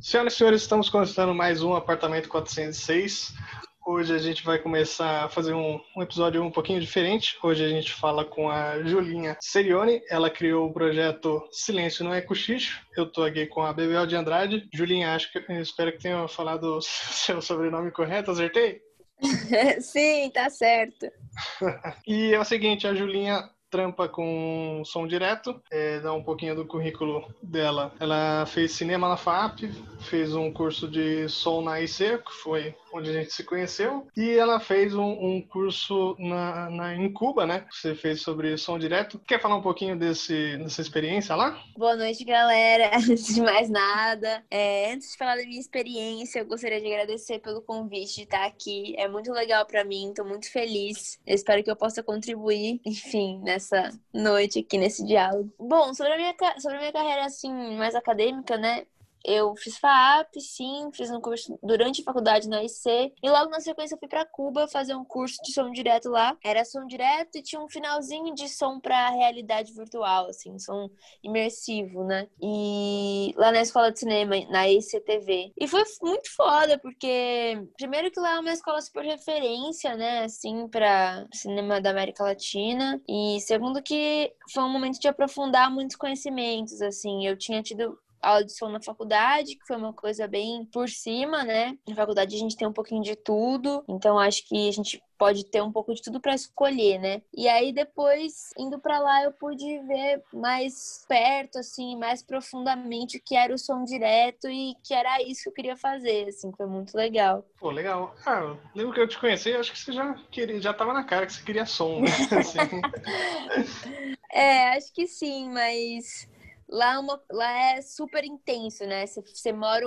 Senhoras e senhores, estamos começando mais um Apartamento 406. Hoje a gente vai começar a fazer um, um, episódio um pouquinho diferente. Hoje a gente fala com a Julinha Serione. Ela criou o projeto Silêncio Não é Cochicho. Eu estou aqui com a Bebel de Andrade. Julinha, acho que espero que tenha falado o seu sobrenome correto. Acertei? Sim, tá certo. e é o seguinte, a Julinha trampa com som direto, é, dá um pouquinho do currículo dela. Ela fez cinema na FAP, fez um curso de som na IC, que foi onde a gente se conheceu, e ela fez um, um curso na, na, em Cuba, né? Você fez sobre som direto. Quer falar um pouquinho desse, dessa experiência lá? Boa noite, galera. Antes de mais nada, é, antes de falar da minha experiência, eu gostaria de agradecer pelo convite de estar aqui. É muito legal para mim, tô muito feliz. Eu espero que eu possa contribuir, enfim, nessa noite aqui, nesse diálogo. Bom, sobre a minha, sobre a minha carreira, assim, mais acadêmica, né? Eu fiz FAP, sim, fiz um curso durante a faculdade na IC. E logo na sequência eu fui para Cuba fazer um curso de som direto lá. Era som direto e tinha um finalzinho de som para realidade virtual, assim, som imersivo, né? E lá na escola de cinema, na ICTV. E foi muito foda, porque primeiro que lá é uma escola super referência, né, assim, para cinema da América Latina. E segundo que foi um momento de aprofundar muitos conhecimentos, assim. Eu tinha tido aula de som na faculdade, que foi uma coisa bem por cima, né? Na faculdade a gente tem um pouquinho de tudo, então acho que a gente pode ter um pouco de tudo para escolher, né? E aí depois indo para lá eu pude ver mais perto assim, mais profundamente o que era o som direto e que era isso que eu queria fazer, assim, foi muito legal. Pô, legal. Ah, lembro que eu te conheci, acho que você já queria, já tava na cara que você queria som, né? Assim. é, acho que sim, mas Lá, é uma, lá é super intenso, né? Você, mora.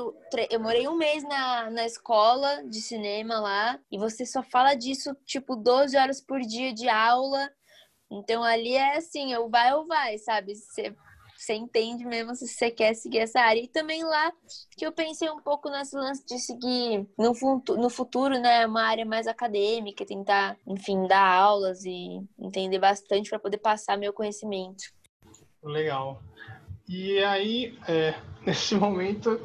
Eu morei um mês na, na escola de cinema lá e você só fala disso, tipo, 12 horas por dia de aula. Então ali é assim, eu vai ou vai, sabe? Você, você entende mesmo se você quer seguir essa área. E também lá que eu pensei um pouco nesse lance de seguir no, futuro, no futuro, né? Uma área mais acadêmica, tentar, enfim, dar aulas e entender bastante para poder passar meu conhecimento. Legal. E aí, é, nesse momento,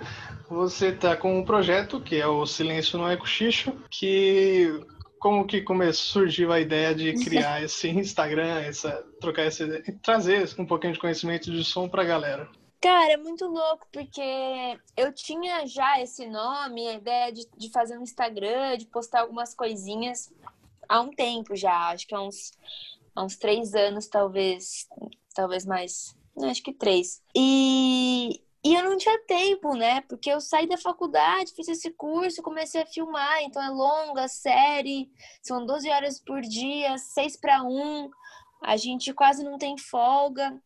você está com um projeto que é o Silêncio no é Cochicho, que como que começou, surgiu a ideia de criar esse Instagram, essa, trocar essa trazer um pouquinho de conhecimento de som para a galera? Cara, é muito louco, porque eu tinha já esse nome, a ideia de, de fazer um Instagram, de postar algumas coisinhas há um tempo já, acho que há uns, há uns três anos, talvez, talvez mais acho que três. E, e eu não tinha tempo, né? Porque eu saí da faculdade, fiz esse curso, comecei a filmar, então é longa, série, são 12 horas por dia, 6 para 1, a gente quase não tem folga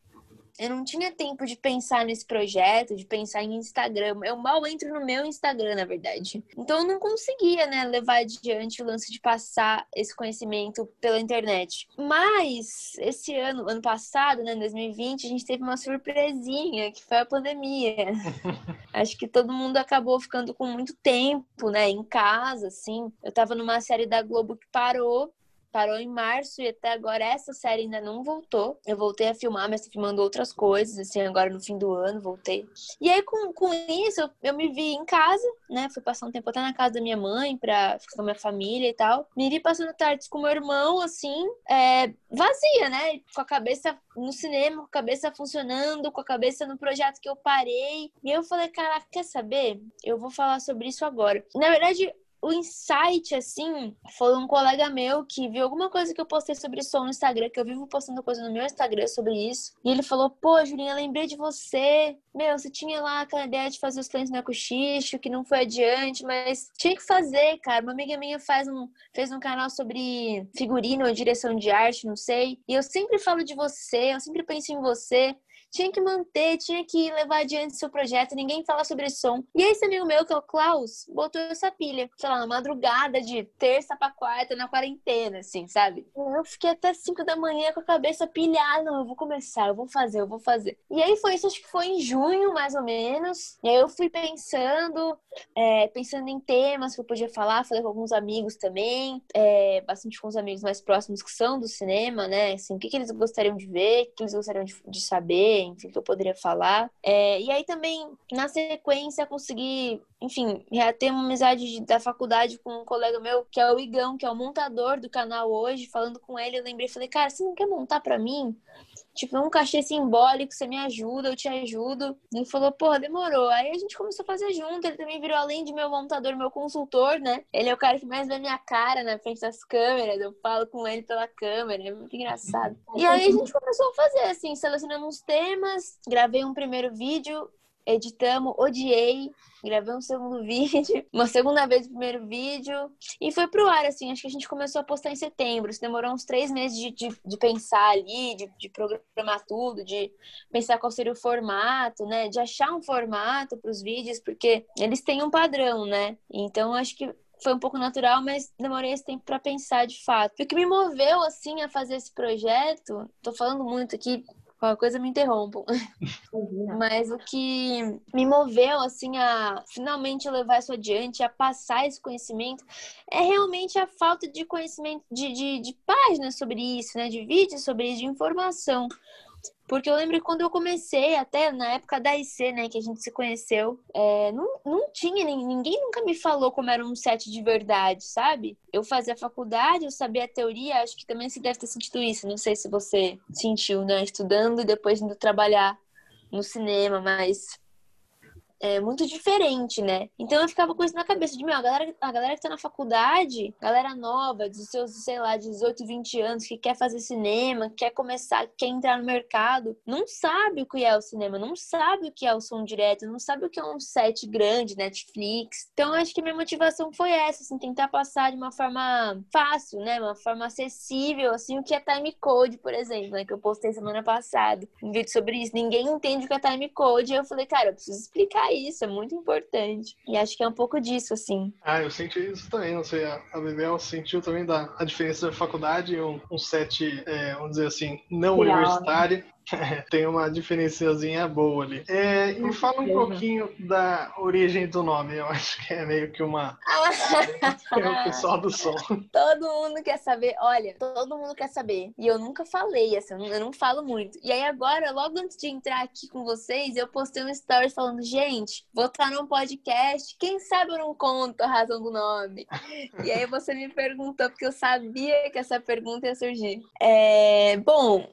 eu não tinha tempo de pensar nesse projeto, de pensar em Instagram. Eu mal entro no meu Instagram, na verdade. Então eu não conseguia, né, levar adiante o lance de passar esse conhecimento pela internet. Mas esse ano, ano passado, né, 2020, a gente teve uma surpresinha, que foi a pandemia. Acho que todo mundo acabou ficando com muito tempo, né, em casa, assim. Eu tava numa série da Globo que parou parou em março e até agora essa série ainda não voltou. Eu voltei a filmar, mas tô filmando outras coisas, assim, agora no fim do ano, voltei. E aí, com, com isso, eu, eu me vi em casa, né? Fui passar um tempo até na casa da minha mãe pra ficar com a minha família e tal. Me vi passando tardes com meu irmão, assim, é, vazia, né? Com a cabeça no cinema, com a cabeça funcionando, com a cabeça no projeto que eu parei. E eu falei, caraca, quer saber? Eu vou falar sobre isso agora. Na verdade, o insight, assim, foi um colega meu que viu alguma coisa que eu postei sobre som no Instagram, que eu vivo postando coisa no meu Instagram sobre isso. E ele falou: pô, Julinha, lembrei de você. Meu, você tinha lá aquela ideia de fazer os clientes no cochicho, que não foi adiante, mas tinha que fazer, cara. Uma amiga minha faz um, fez um canal sobre figurino ou direção de arte, não sei. E eu sempre falo de você, eu sempre penso em você tinha que manter, tinha que levar adiante seu projeto, ninguém fala sobre som. E esse amigo meu, que é o Klaus, botou essa pilha, sei lá, na madrugada de terça pra quarta, na quarentena, assim, sabe? Eu fiquei até 5 da manhã com a cabeça pilhada, não, eu vou começar, eu vou fazer, eu vou fazer. E aí foi isso, acho que foi em junho, mais ou menos. E aí eu fui pensando, é, pensando em temas que eu podia falar, falei com alguns amigos também, é, bastante com os amigos mais próximos que são do cinema, né? Assim, o que, que eles gostariam de ver, o que eles gostariam de, de saber, enfim, que eu poderia falar. É, e aí também, na sequência, consegui, enfim, ter uma amizade da faculdade com um colega meu, que é o Igão, que é o montador do canal hoje, falando com ele, eu lembrei, falei, cara, você não quer montar para mim? Tipo, um cachê simbólico, você me ajuda, eu te ajudo. Ele falou, porra, demorou. Aí a gente começou a fazer junto. Ele também virou, além de meu montador, meu consultor, né? Ele é o cara que mais vê minha cara na frente das câmeras. Eu falo com ele pela câmera. É muito engraçado. E aí a gente começou a fazer, assim, selecionamos temas, gravei um primeiro vídeo, editamos, odiei, gravei um segundo vídeo, uma segunda vez o primeiro vídeo, e foi pro ar, assim, acho que a gente começou a postar em setembro, isso demorou uns três meses de, de, de pensar ali, de, de, programar tudo, de pensar qual seria o formato, né, de achar um formato para os vídeos, porque eles têm um padrão, né, então acho que foi um pouco natural, mas demorei esse tempo para pensar de fato. O que me moveu assim a fazer esse projeto, tô falando muito aqui, Qualquer coisa me interrompam. Mas o que me moveu, assim, a finalmente levar isso adiante, a passar esse conhecimento, é realmente a falta de conhecimento, de, de, de páginas sobre isso, né? De vídeos sobre isso, de informação. Porque eu lembro quando eu comecei, até na época da IC, né, que a gente se conheceu, é, não, não tinha, ninguém nunca me falou como era um set de verdade, sabe? Eu fazia faculdade, eu sabia a teoria, acho que também se deve ter sentido isso. Não sei se você sentiu, né, estudando e depois indo trabalhar no cinema, mas é muito diferente, né? Então eu ficava com isso na cabeça de, meu, a galera, a galera que tá na faculdade, galera nova, dos seus, sei lá, 18, 20 anos, que quer fazer cinema, quer começar, quer entrar no mercado, não sabe o que é o cinema, não sabe o que é o som direto, não sabe o que é um set grande, Netflix. Então eu acho que minha motivação foi essa, assim, tentar passar de uma forma fácil, né? Uma forma acessível, assim, o que é time code, por exemplo, né? Que eu postei semana passada, um vídeo sobre isso. Ninguém entende o que é time code. E eu falei, cara, eu preciso explicar isso, é muito importante. E acho que é um pouco disso, assim. Ah, eu senti isso também, não sei, a Bebel sentiu também da, a diferença da faculdade um, um set, é, vamos dizer assim, não Real, universitário. Né? tem uma diferenciazinha boa ali. É, me fala um pouquinho da origem do nome. Eu acho que é meio que uma. é o pessoal do som. Todo mundo quer saber. Olha, todo mundo quer saber. E eu nunca falei, assim, eu não, eu não falo muito. E aí agora, logo antes de entrar aqui com vocês, eu postei um story falando: gente, vou estar num podcast. Quem sabe eu não conto a razão do nome? e aí você me perguntou, porque eu sabia que essa pergunta ia surgir. É, bom,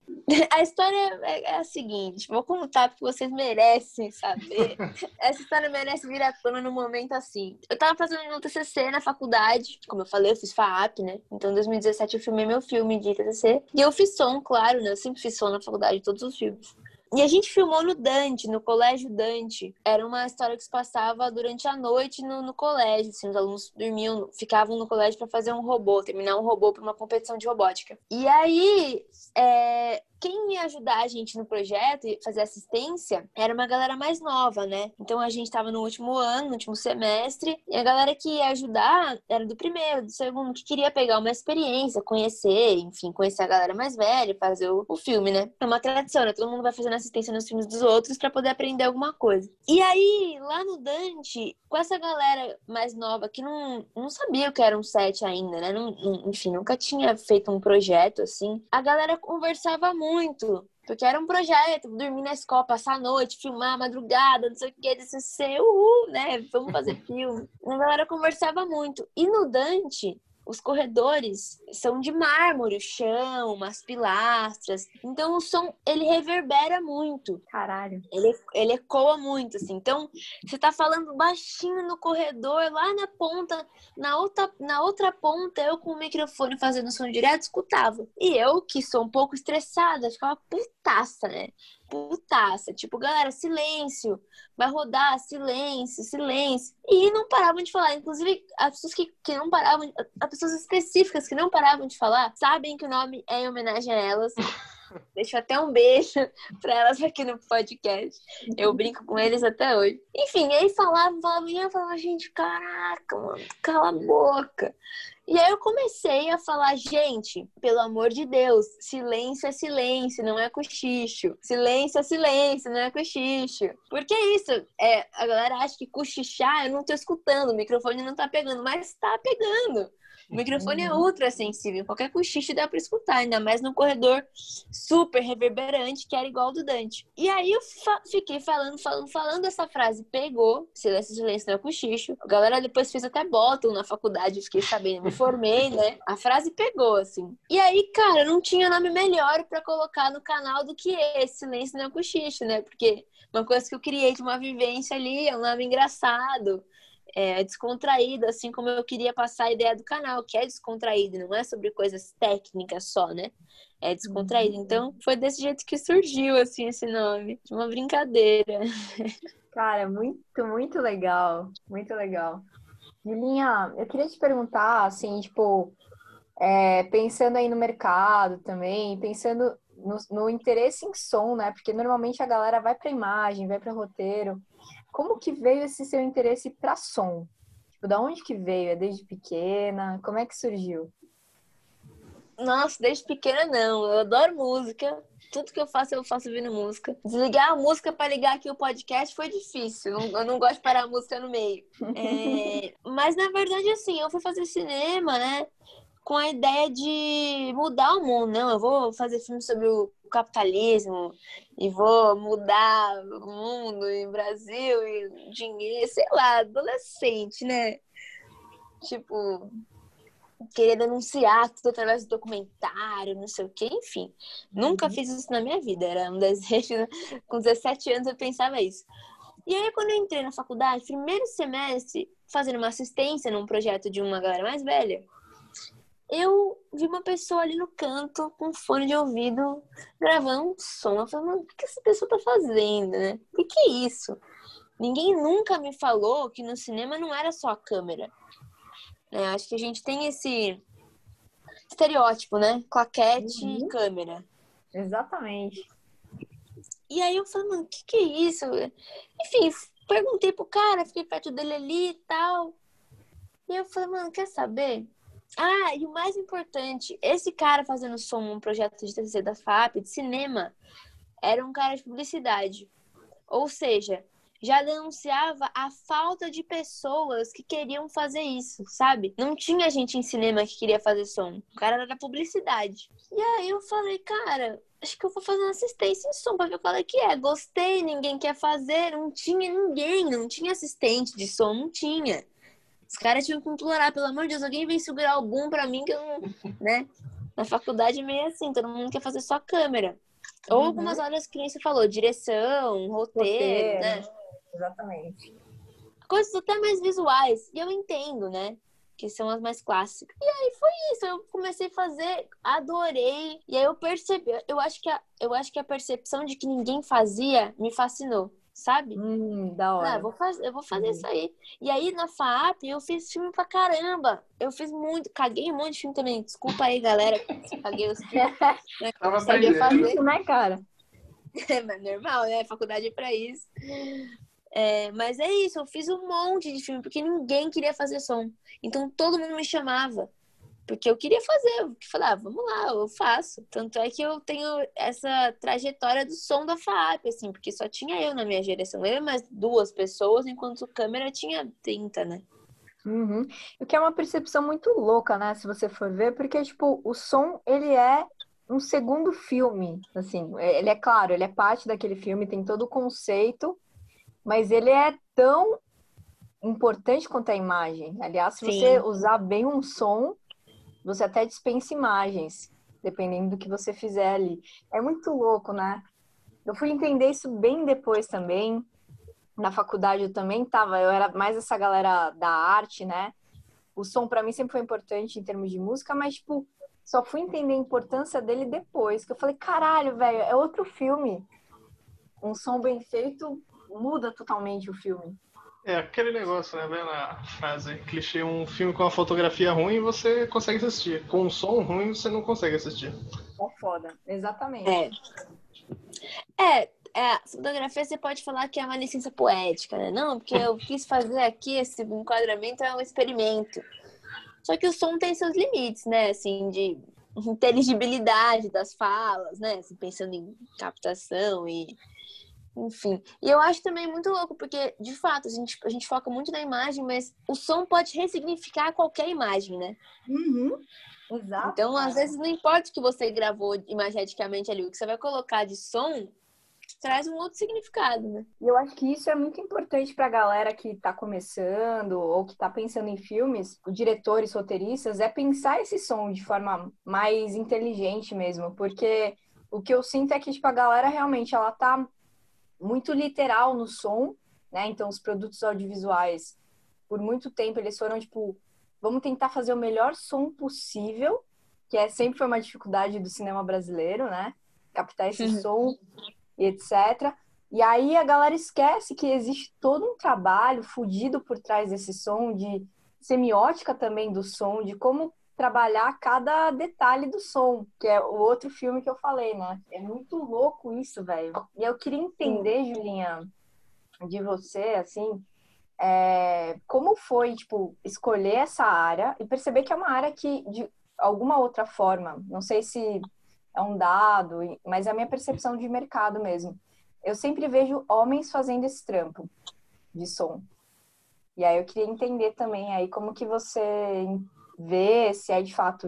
a história é, é a seguinte, vou contar porque vocês merecem saber. Essa história merece vir à tona num momento assim. Eu tava fazendo meu TCC na faculdade, como eu falei, eu fiz FAAP, né? Então, em 2017 eu filmei meu filme de TCC. E eu fiz som, claro, né? Eu sempre fiz som na faculdade, todos os filmes. E a gente filmou no Dante, no Colégio Dante. Era uma história que se passava durante a noite no, no colégio. Assim, os alunos dormiam, ficavam no colégio para fazer um robô, terminar um robô para uma competição de robótica. E aí, é, quem ia ajudar a gente no projeto e fazer assistência era uma galera mais nova, né? Então a gente estava no último ano, no último semestre, e a galera que ia ajudar era do primeiro, do segundo, que queria pegar uma experiência, conhecer, enfim, conhecer a galera mais velha, fazer o, o filme, né? É uma tradição, né? Todo mundo vai fazendo assistência nos filmes dos outros para poder aprender alguma coisa. E aí, lá no Dante, com essa galera mais nova que não, não sabia o que era um set ainda, né? Não, enfim, nunca tinha feito um projeto assim, a galera conversava muito muito. Porque era um projeto, dormir na escola, passar a noite, filmar madrugada, não sei o que, DCC, uhul, né? Vamos fazer filme. A galera conversava muito. E no Dante, os corredores são de mármore, o chão, umas pilastras. Então o som, ele reverbera muito. Caralho. Ele, ele ecoa muito, assim. Então, você tá falando baixinho no corredor, lá na ponta, na outra, na outra ponta, eu com o microfone fazendo som direto, escutava. E eu, que sou um pouco estressada, ficava putaça, né? Putaça. Tipo, galera, silêncio. Vai rodar, silêncio, silêncio. E não paravam de falar. Inclusive, as pessoas que, que não paravam, as pessoas específicas que não paravam de falar, sabem que o nome é em homenagem a elas. Deixo até um beijo pra elas aqui no podcast. Eu brinco com eles até hoje. Enfim, aí falava, falava, e eu falava, gente, caraca, mano, cala a boca. E aí eu comecei a falar, gente, pelo amor de Deus, silêncio é silêncio, não é cochicho. Silêncio é silêncio, não é cochicho. Porque isso, é, a galera acha que cochichar, eu não tô escutando, o microfone não tá pegando, mas tá pegando. O microfone é ultra sensível, qualquer cochicho dá pra escutar, ainda mais num corredor super reverberante, que era igual ao do Dante. E aí eu fa fiquei falando, falando, falando, essa frase pegou, silêncio, silêncio, não é cochicho. A galera depois fez até bottom na faculdade, fiquei sabendo, me formei, né? A frase pegou, assim. E aí, cara, não tinha nome melhor para colocar no canal do que esse, silêncio, não é cochicho, né? Porque uma coisa que eu criei de uma vivência ali, é um nome engraçado é, descontraído, assim como eu queria passar a ideia do canal, que é descontraído, não é sobre coisas técnicas só, né? É descontraído. Uhum. Então, foi desse jeito que surgiu, assim, esse nome, de uma brincadeira. Cara, muito, muito legal, muito legal. Julinha, eu queria te perguntar, assim, tipo, é, pensando aí no mercado também, pensando no, no, interesse em som, né? Porque normalmente a galera vai para imagem, vai para roteiro. Como que veio esse seu interesse para som? Tipo, da onde que veio? É desde pequena? Como é que surgiu? Nossa, desde pequena não. Eu adoro música. Tudo que eu faço, eu faço ouvindo música. Desligar a música para ligar aqui o podcast foi difícil. Eu não gosto de parar a música no meio. É... Mas, na verdade, assim, eu fui fazer cinema, né? Com a ideia de mudar o mundo. Não, eu vou fazer filme sobre o capitalismo e vou mudar o mundo e Brasil e dinheiro, sei lá, adolescente, né? Tipo, querer denunciar tudo através do documentário, não sei o quê, enfim. Nunca uhum. fiz isso na minha vida, era um desejo. Com 17 anos eu pensava isso. E aí, quando eu entrei na faculdade, primeiro semestre, fazendo uma assistência num projeto de uma galera mais velha, eu vi uma pessoa ali no canto com fone de ouvido gravando um som. Eu falei, mano, o que essa pessoa tá fazendo, né? O que, que é isso? Ninguém nunca me falou que no cinema não era só a câmera. É, acho que a gente tem esse estereótipo, né? Claquete uhum. e câmera. Exatamente. E aí eu falei, mano, o que, que é isso? Enfim, perguntei pro cara, fiquei perto dele ali e tal. E eu falei, mano, quer saber? Ah, e o mais importante, esse cara fazendo som um projeto de TCC da FAP, de cinema, era um cara de publicidade. Ou seja, já denunciava a falta de pessoas que queriam fazer isso, sabe? Não tinha gente em cinema que queria fazer som. O cara era da publicidade. E aí eu falei, cara, acho que eu vou fazer uma assistência em som pra ver qual é que é. Gostei, ninguém quer fazer. Não tinha ninguém, não tinha assistente de som, não tinha. Os caras tinham que implorar, pelo amor de Deus, alguém vem segurar algum pra mim que eu não. né? Na faculdade é meio assim, todo mundo quer fazer só câmera. Ou uhum. algumas horas que nem você falou, direção, roteiro, roteiro, né? Exatamente. Coisas até mais visuais. E eu entendo, né? Que são as mais clássicas. E aí foi isso. Eu comecei a fazer, adorei. E aí eu percebi, eu acho que a, eu acho que a percepção de que ninguém fazia me fascinou sabe? Hum, da hora. Ah, vou fazer, eu vou fazer hum. isso aí. E aí na FAP eu fiz filme pra caramba. Eu fiz muito, caguei um monte de filme também. Desculpa aí, galera. Caguei os filmes. Né? Tava fazer. Isso, né, cara? É, mas normal, né? Faculdade é pra isso. É, mas é isso, eu fiz um monte de filme, porque ninguém queria fazer som. Então todo mundo me chamava. Porque eu queria fazer, eu falei, ah, vamos lá, eu faço. Tanto é que eu tenho essa trajetória do som da FAP, assim, porque só tinha eu na minha geração. Eu e mais duas pessoas, enquanto câmera tinha 30, né? Uhum. O que é uma percepção muito louca, né? Se você for ver, porque, tipo, o som, ele é um segundo filme, assim. Ele é claro, ele é parte daquele filme, tem todo o conceito, mas ele é tão importante quanto a imagem. Aliás, se Sim. você usar bem um som, você até dispensa imagens, dependendo do que você fizer ali. É muito louco, né? Eu fui entender isso bem depois também. Na faculdade eu também tava, eu era mais essa galera da arte, né? O som para mim sempre foi importante em termos de música, mas tipo, só fui entender a importância dele depois, que eu falei, caralho, velho, é outro filme. Um som bem feito muda totalmente o filme. É aquele negócio, né? Vendo a frase clichê, um filme com uma fotografia ruim você consegue assistir. Com um som ruim você não consegue assistir. É foda, exatamente. É. É, é, a fotografia você pode falar que é uma licença poética, né? Não, porque eu quis fazer aqui esse enquadramento é um experimento. Só que o som tem seus limites, né? Assim, de inteligibilidade das falas, né? Assim, pensando em captação e enfim. E eu acho também muito louco, porque, de fato, a gente, a gente foca muito na imagem, mas o som pode ressignificar qualquer imagem, né? Uhum. Exato. Então, às vezes, não importa o que você gravou imageticamente ali, o que você vai colocar de som traz um outro significado, né? E eu acho que isso é muito importante para a galera que está começando ou que está pensando em filmes, diretores, roteiristas, é pensar esse som de forma mais inteligente mesmo, porque o que eu sinto é que tipo, a galera realmente ela tá muito literal no som, né? Então os produtos audiovisuais, por muito tempo eles foram tipo, vamos tentar fazer o melhor som possível, que é sempre foi uma dificuldade do cinema brasileiro, né? Captar esse uhum. som e etc. E aí a galera esquece que existe todo um trabalho fudido por trás desse som, de semiótica também do som, de como trabalhar cada detalhe do som, que é o outro filme que eu falei, né? É muito louco isso, velho. E eu queria entender, Julinha, de você, assim, é, como foi, tipo, escolher essa área e perceber que é uma área que, de alguma outra forma, não sei se é um dado, mas é a minha percepção de mercado mesmo. Eu sempre vejo homens fazendo esse trampo de som. E aí eu queria entender também aí como que você vê se é de fato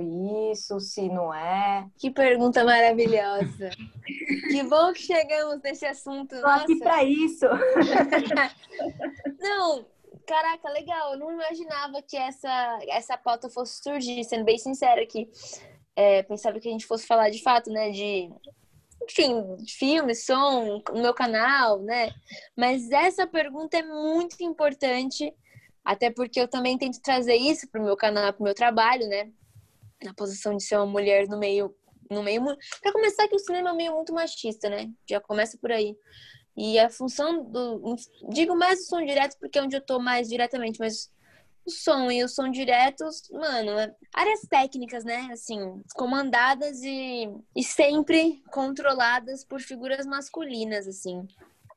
isso, se não é. Que pergunta maravilhosa. que bom que chegamos nesse assunto. Tô Nossa. aqui para isso. não, caraca, legal. Eu não imaginava que essa, essa pauta fosse surgir, sendo bem sincera aqui é, pensava que a gente fosse falar de fato, né, de enfim, filme, som, no meu canal, né? Mas essa pergunta é muito importante, até porque eu também tento trazer isso para o meu canal, para o meu trabalho, né? Na posição de ser uma mulher no meio, no meio, para começar que o cinema é um meio muito machista, né? Já começa por aí. E a função do, digo mais o som direto porque é onde eu tô mais diretamente, mas o som e o som diretos, mano, é áreas técnicas, né? Assim, comandadas e, e sempre controladas por figuras masculinas, assim.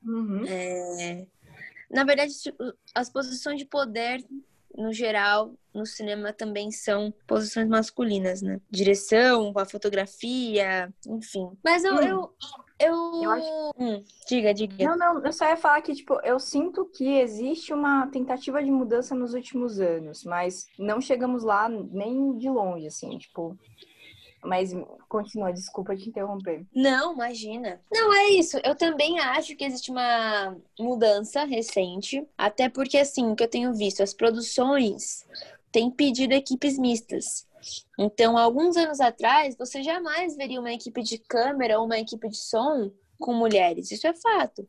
Uhum. É... Na verdade, as posições de poder, no geral, no cinema também são posições masculinas, né? Direção, a fotografia, enfim. Mas eu, hum. eu, eu. eu acho... hum, diga, diga. Não, não, eu só ia falar que, tipo, eu sinto que existe uma tentativa de mudança nos últimos anos, mas não chegamos lá nem de longe, assim, tipo. Mas continua, desculpa te interromper. Não, imagina. Não, é isso. Eu também acho que existe uma mudança recente, até porque, assim, que eu tenho visto, as produções têm pedido equipes mistas. Então, alguns anos atrás, você jamais veria uma equipe de câmera ou uma equipe de som com mulheres. Isso é fato.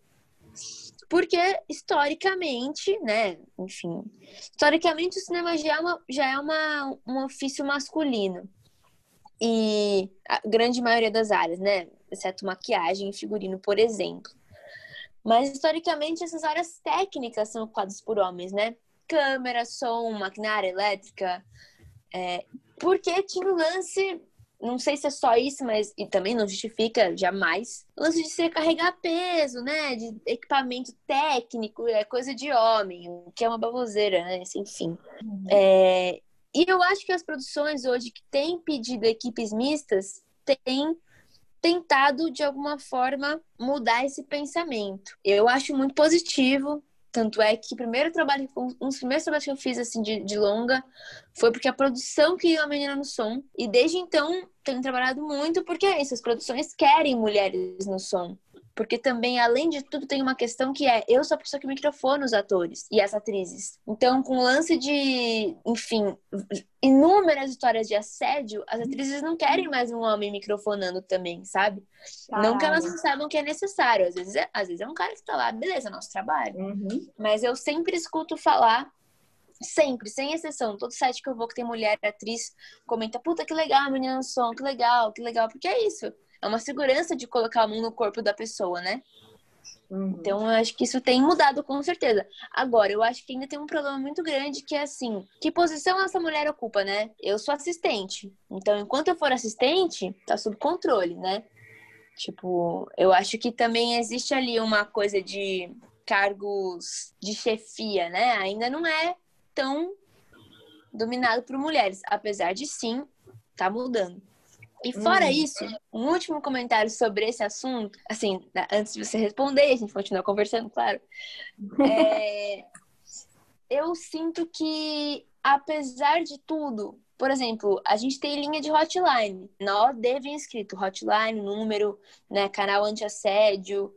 Porque, historicamente, né, enfim, historicamente o cinema já é, uma, já é uma, um ofício masculino. E a grande maioria das áreas, né, exceto maquiagem e figurino, por exemplo. Mas, historicamente, essas áreas técnicas são ocupadas por homens, né? Câmera, som, maquinária elétrica, é, porque tinha o lance, não sei se é só isso, mas e também não justifica jamais, o lance de ser carregar peso, né? De equipamento técnico, é coisa de homem, o que é uma baboseira, né? Enfim. Uhum. É, e eu acho que as produções hoje que têm pedido equipes mistas têm tentado, de alguma forma, mudar esse pensamento. Eu acho muito positivo, tanto é que primeiro trabalho, um dos primeiros trabalhos que eu fiz assim de, de longa foi porque a produção queria uma menina no som. E desde então tenho trabalhado muito porque é isso, as produções querem mulheres no som. Porque também, além de tudo, tem uma questão que é: eu sou a pessoa que microfona os atores e as atrizes. Então, com o lance de, enfim, inúmeras histórias de assédio, as atrizes não querem mais um homem microfonando também, sabe? Não que elas não saibam que é necessário. Às vezes é, às vezes é um cara que tá lá, beleza, é nosso trabalho. Uhum. Mas eu sempre escuto falar Sempre, sem exceção. Todo site que eu vou que tem mulher, atriz, comenta, puta, que legal, menina no som, que legal, que legal. Porque é isso é uma segurança de colocar a mão no corpo da pessoa, né? Uhum. Então, eu acho que isso tem mudado com certeza. Agora, eu acho que ainda tem um problema muito grande que é assim: que posição essa mulher ocupa, né? Eu sou assistente. Então, enquanto eu for assistente, tá sob controle, né? Tipo, eu acho que também existe ali uma coisa de cargos de chefia, né? Ainda não é tão dominado por mulheres, apesar de sim tá mudando. E fora Hum. isso, um último comentário sobre esse assunto, assim, da- antes de você responder, a gente continua conversando, claro. É, eu sinto que, apesar de tudo, por exemplo, a gente tem linha de hotline. Na OD vem escrito hotline, número, né, canal anti-assédio.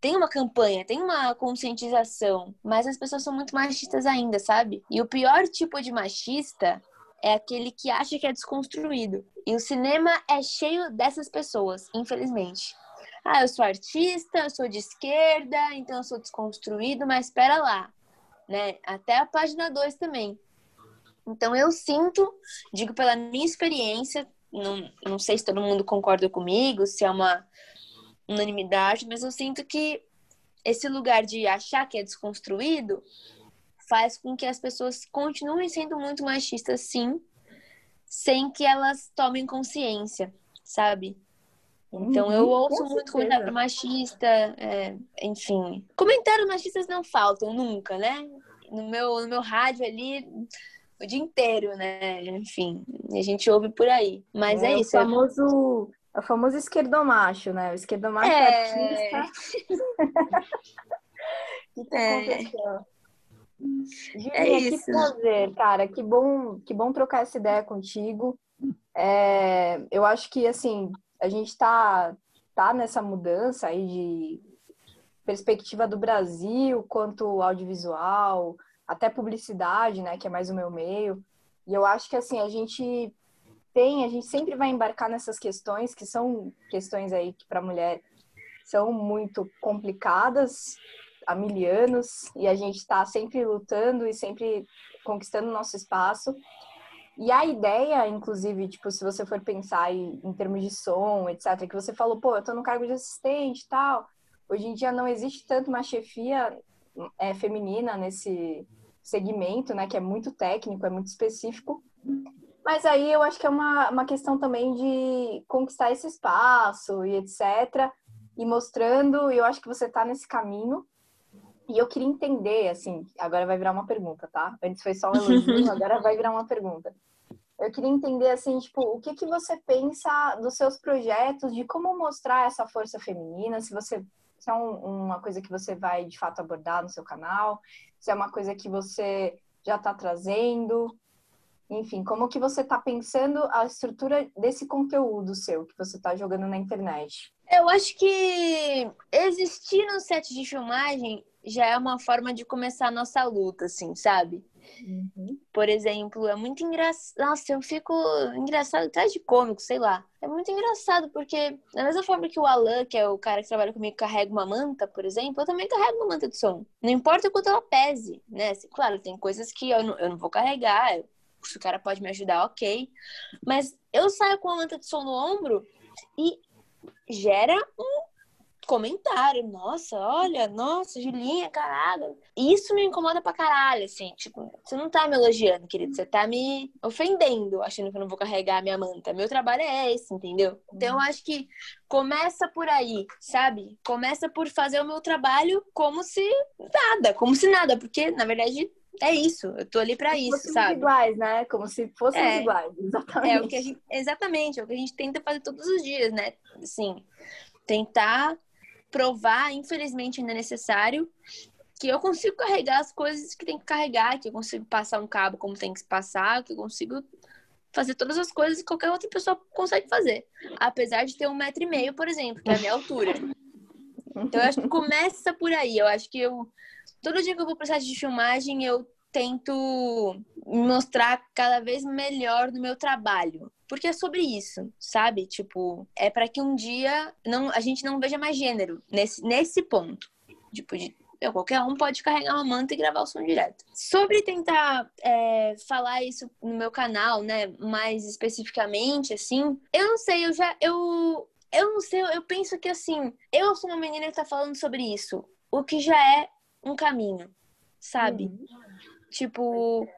Tem uma campanha, tem uma conscientização, mas as pessoas são muito machistas ainda, sabe? E o pior tipo de machista é aquele que acha que é desconstruído. E o cinema é cheio dessas pessoas, infelizmente. Ah, eu sou artista, eu sou de esquerda, então eu sou desconstruído, mas espera lá, né? Até a página 2 também. Então eu sinto, digo pela minha experiência, não, não sei se todo mundo concorda comigo, se é uma unanimidade, mas eu sinto que esse lugar de achar que é desconstruído faz com que as pessoas continuem sendo muito machistas, sim, sem que elas tomem consciência, sabe? Então eu Uhum, ouço com muito certeza. comentário machista, é, enfim. Comentários machistas não faltam nunca, né? No meu, no meu rádio ali o dia inteiro, né? Enfim, a gente ouve por aí. Mas é, o isso. eu- famoso, é o famoso esquerdomacho, né? O esquerdomacho É. artista. que que É. Julinha, É que isso. prazer, cara. Que bom, que bom trocar essa ideia contigo. É, eu acho que, assim, a gente tá, tá nessa mudança aí de perspectiva do Brasil quanto audiovisual, até publicidade, né, que é mais o meu meio. E eu acho que, assim, a gente tem, a gente sempre vai embarcar nessas questões, que são questões aí que para mulher são muito complicadas há mil anos, e a gente está sempre lutando e sempre conquistando nosso espaço. E a ideia, inclusive, tipo, se você for pensar em, em termos de som, etc., que você falou, pô, eu tô no cargo de assistente e tal. Hoje em dia não existe tanto uma chefia é, feminina nesse segmento, né, que é muito técnico, é muito específico. Mas aí eu acho que é uma, uma questão também de conquistar esse espaço e etc. E mostrando, e eu acho que você tá nesse caminho. E eu queria entender, assim, agora vai virar uma pergunta, tá? Antes foi só um elogio, agora vai virar uma pergunta. Eu queria entender, assim, tipo, o que, que você pensa dos seus projetos, de como mostrar essa força feminina, se você se é um, uma coisa que você vai de fato abordar no seu canal, se é uma coisa que você já está trazendo, enfim, como que você está pensando a estrutura desse conteúdo seu que você está jogando na internet? Eu acho que existir no set de filmagem já é uma forma de começar a nossa luta, assim, sabe? Uhum. Por exemplo, é muito engraçado. Nossa, eu fico engraçado atrás de cômico, sei lá. É muito engraçado, porque da mesma forma que o Alan, que é o cara que trabalha comigo, carrega uma manta, por exemplo, eu também carrego uma manta de som. Não importa o quanto ela pese, né? Assim, Claro, tem coisas que eu não, eu não vou carregar. Se o cara pode me ajudar, ok. Mas eu saio com a manta de som no ombro e gera um comentário. Nossa, olha, nossa, Julinha, caralho. Isso me incomoda pra caralho, assim. Tipo, você não tá me elogiando, querido. Você tá me ofendendo, achando que eu não vou carregar a minha manta. Meu trabalho é esse, entendeu? Então eu acho que começa por aí, sabe? Começa por fazer o meu trabalho como se nada, como se nada. Porque, na verdade, é isso. Eu tô ali pra Como se isso, sabe? iguais, né? Como se fôssemos É. iguais, exatamente. É o que a gente, exatamente, é o que a gente tenta fazer todos os dias, né? Assim, tentar provar, infelizmente ainda é necessário, que eu consigo carregar as coisas que tem que carregar, que eu consigo passar um cabo como tem que se passar, que eu consigo fazer todas as coisas que qualquer outra pessoa consegue fazer. Apesar de ter um metro e meio, por exemplo, que é a minha altura. Então eu acho que começa por aí. Eu acho que eu. Todo dia que eu vou pro set de filmagem, eu tento mostrar cada vez melhor no meu trabalho. Porque é sobre isso, sabe? Tipo, é para que um dia não, a gente não veja mais gênero nesse, nesse ponto. Tipo, de, meu, qualquer um pode carregar uma manta e gravar o som direto. Sobre tentar é, falar isso no meu canal, né? Mais especificamente, assim, eu não sei, eu já. Eu, eu não sei, eu penso que assim, eu sou uma menina que tá falando sobre isso. O que já é um caminho, sabe? Uhum. Tipo,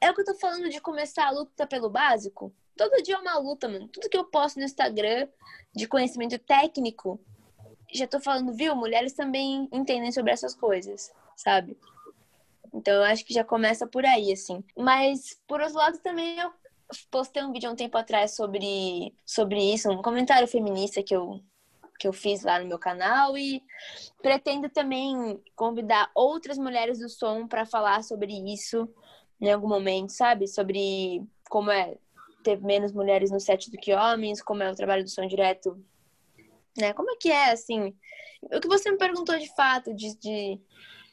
é o que eu tô falando de começar a luta pelo básico. Todo dia é uma luta, mano. Tudo que eu posto no Instagram de conhecimento técnico, já tô falando, viu? Mulheres também entendem sobre essas coisas, sabe? Então eu acho que já começa por aí, assim. Mas, por outro lado, também eu postei um vídeo há um tempo atrás sobre, sobre isso, um comentário feminista que eu, que eu fiz lá no meu canal e pretendo também convidar outras mulheres do som para falar sobre isso em algum momento, sabe? Sobre como é ter menos mulheres no set do que homens, como é o trabalho do som direto, né? Como é que é, assim? O que você me perguntou de fato, de, de,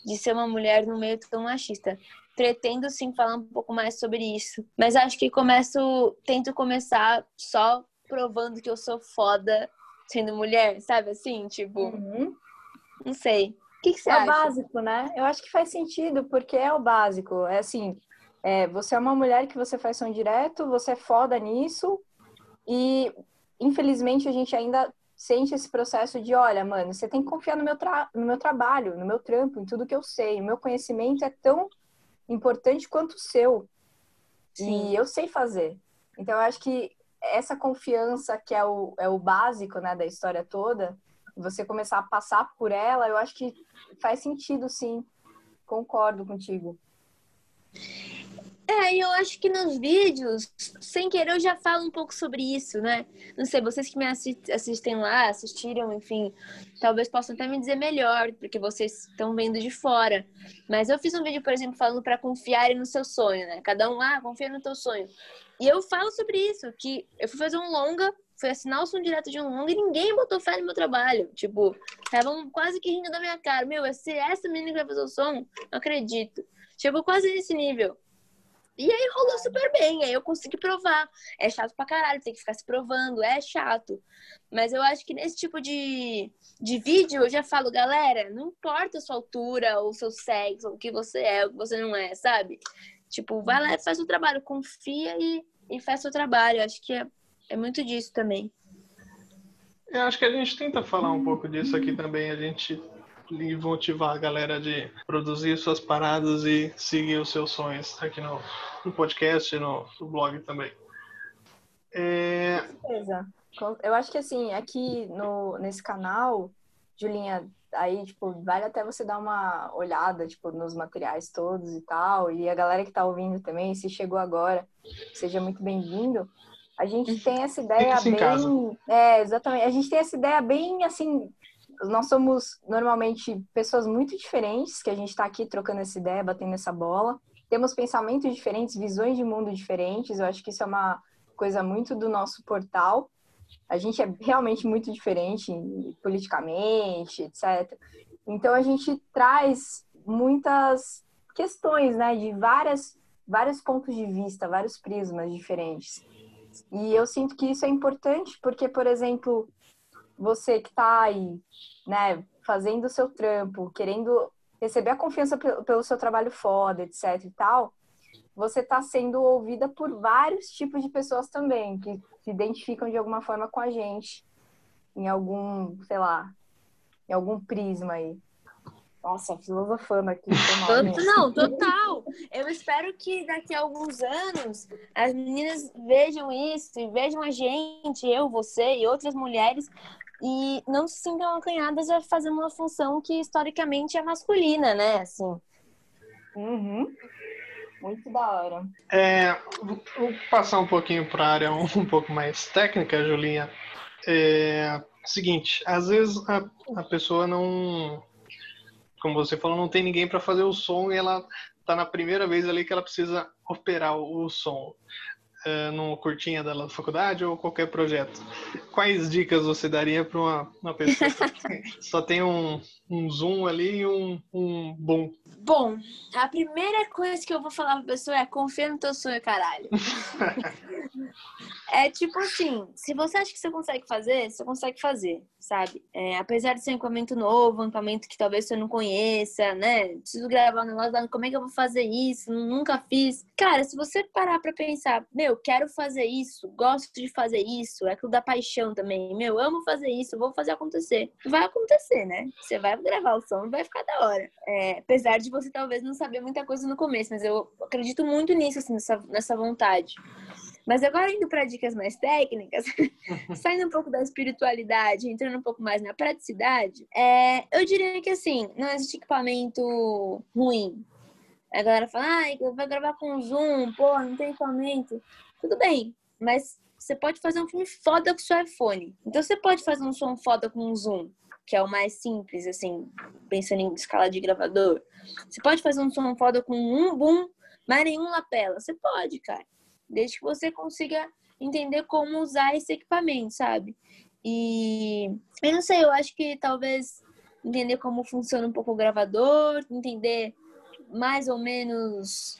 de ser uma mulher no meio tão machista. Pretendo sim falar um pouco mais sobre isso, mas acho que começo, tento começar só provando que eu sou foda sendo mulher, sabe assim? Tipo, uhum. não sei. O que, que você é acha? É básico, né? Eu acho que faz sentido, porque é o básico. É assim, é, você é uma mulher que você faz som direto, você é foda nisso, e infelizmente a gente ainda sente esse processo de, olha, mano, você tem que confiar no meu, no meu trabalho, no meu trampo, em tudo que eu sei. O meu conhecimento é tão importante quanto o seu. Sim. E eu sei fazer. Então, eu acho que essa confiança que é o, é o básico, né, da história toda, você começar a passar por ela, eu acho que faz sentido, sim. Concordo contigo. É, eu acho que nos vídeos, sem querer, eu já falo um pouco sobre isso, né? Não sei, vocês que me assistem lá, assistiram, enfim, talvez possam até me dizer melhor, porque vocês estão vendo de fora. Mas eu fiz um vídeo, por exemplo, falando para confiarem no seu sonho, né? Cada um ah, confia no teu sonho. E eu falo sobre isso, que eu fui fazer um longa, fui assinar o som direto de um longa e ninguém botou fé no meu trabalho. Tipo, estavam quase que rindo da minha cara. Meu, é essa menina que vai fazer o som? Não acredito. Chegou quase nesse nível. E aí rolou super bem, aí eu consegui provar. É chato pra caralho, tem que ficar se provando, é chato. Mas eu acho que nesse tipo de, de vídeo eu já falo, galera, não importa a sua altura, ou seu sexo, ou o que você é, o que você não é, sabe? Tipo, vai lá e faz o trabalho, confia e, e faz o trabalho. Eu acho que é, é muito disso também. Eu acho que a gente tenta falar um pouco disso aqui também. A gente e motivar a galera de produzir suas paradas e seguir os seus sonhos aqui no, no podcast e no, no, blog também. É... Com certeza. Eu acho que assim, aqui no, nesse canal, Julinha, aí, tipo, vale até você dar uma olhada, tipo, nos materiais todos e tal. E a galera que tá ouvindo também, se chegou agora, seja muito bem-vindo. A gente tem essa ideia bem. É, exatamente. A gente tem essa ideia bem assim nós somos normalmente pessoas muito diferentes, que a gente está aqui trocando essa ideia, batendo essa bola. Temos pensamentos diferentes, visões de mundo diferentes. Eu acho que isso é uma coisa muito do nosso portal. A gente é realmente muito diferente politicamente, etc. Então a gente traz muitas questões, né, de várias vários pontos de vista, vários prismas diferentes. E eu sinto que isso é importante porque, por exemplo, você que está aí, né, fazendo o seu trampo, querendo receber a confiança pelo seu trabalho foda, etc e tal, você está sendo ouvida por vários tipos de pessoas também, que se identificam de alguma forma com a gente, em algum, sei lá, em algum prisma aí. Nossa, filosofando aqui. Não, total. Eu espero que daqui a alguns anos as meninas vejam isso e vejam a gente, eu, você e outras mulheres e não se sintam acanhadas a fazer uma função que historicamente é masculina, né? Assim. Uhum. Muito da hora. É, vou passar um pouquinho para a área um, um, pouco mais técnica, Julinha. É, seguinte, às vezes a, a pessoa não, como você falou, não tem ninguém para fazer o som e ela tá na primeira vez ali que ela precisa operar o, o som uh, no curtinha da faculdade ou qualquer projeto, quais dicas você daria para uma, uma pessoa que só tem um, um zoom ali e um, um boom? Bom, a primeira coisa que eu vou falar pra pessoa é confia no teu sonho, caralho. é tipo assim, se você acha que você consegue fazer, você consegue fazer, sabe? É, apesar de ser um equipamento novo, um equipamento que talvez você não conheça, né? Preciso gravar um negócio, como é que eu vou fazer isso? Nunca fiz. Cara, se você parar pra pensar, meu, quero fazer isso, gosto de fazer isso, é aquilo da paixão também, meu, amo fazer isso, vou fazer acontecer. Vai acontecer, né? Você vai gravar o som vai ficar da hora. É, apesar de você talvez não saber muita coisa no começo, mas eu acredito muito nisso, assim, nessa, nessa vontade. Mas agora indo para dicas mais técnicas, saindo um pouco da espiritualidade, entrando um pouco mais na praticidade, é, eu diria que assim, não existe equipamento ruim. A galera fala, ai, vai gravar com Zoom, pô, não tem equipamento. Tudo bem, mas você pode fazer um filme foda com seu iPhone. Então você pode fazer um som foda com um zoom, que é o mais simples, assim, pensando em escala de gravador. Você pode fazer um som foda com um boom, mas nenhum lapela. Você pode, cara. Desde que você consiga entender como usar esse equipamento, sabe? E eu não sei, eu acho que talvez entender como funciona um pouco o gravador, entender mais ou menos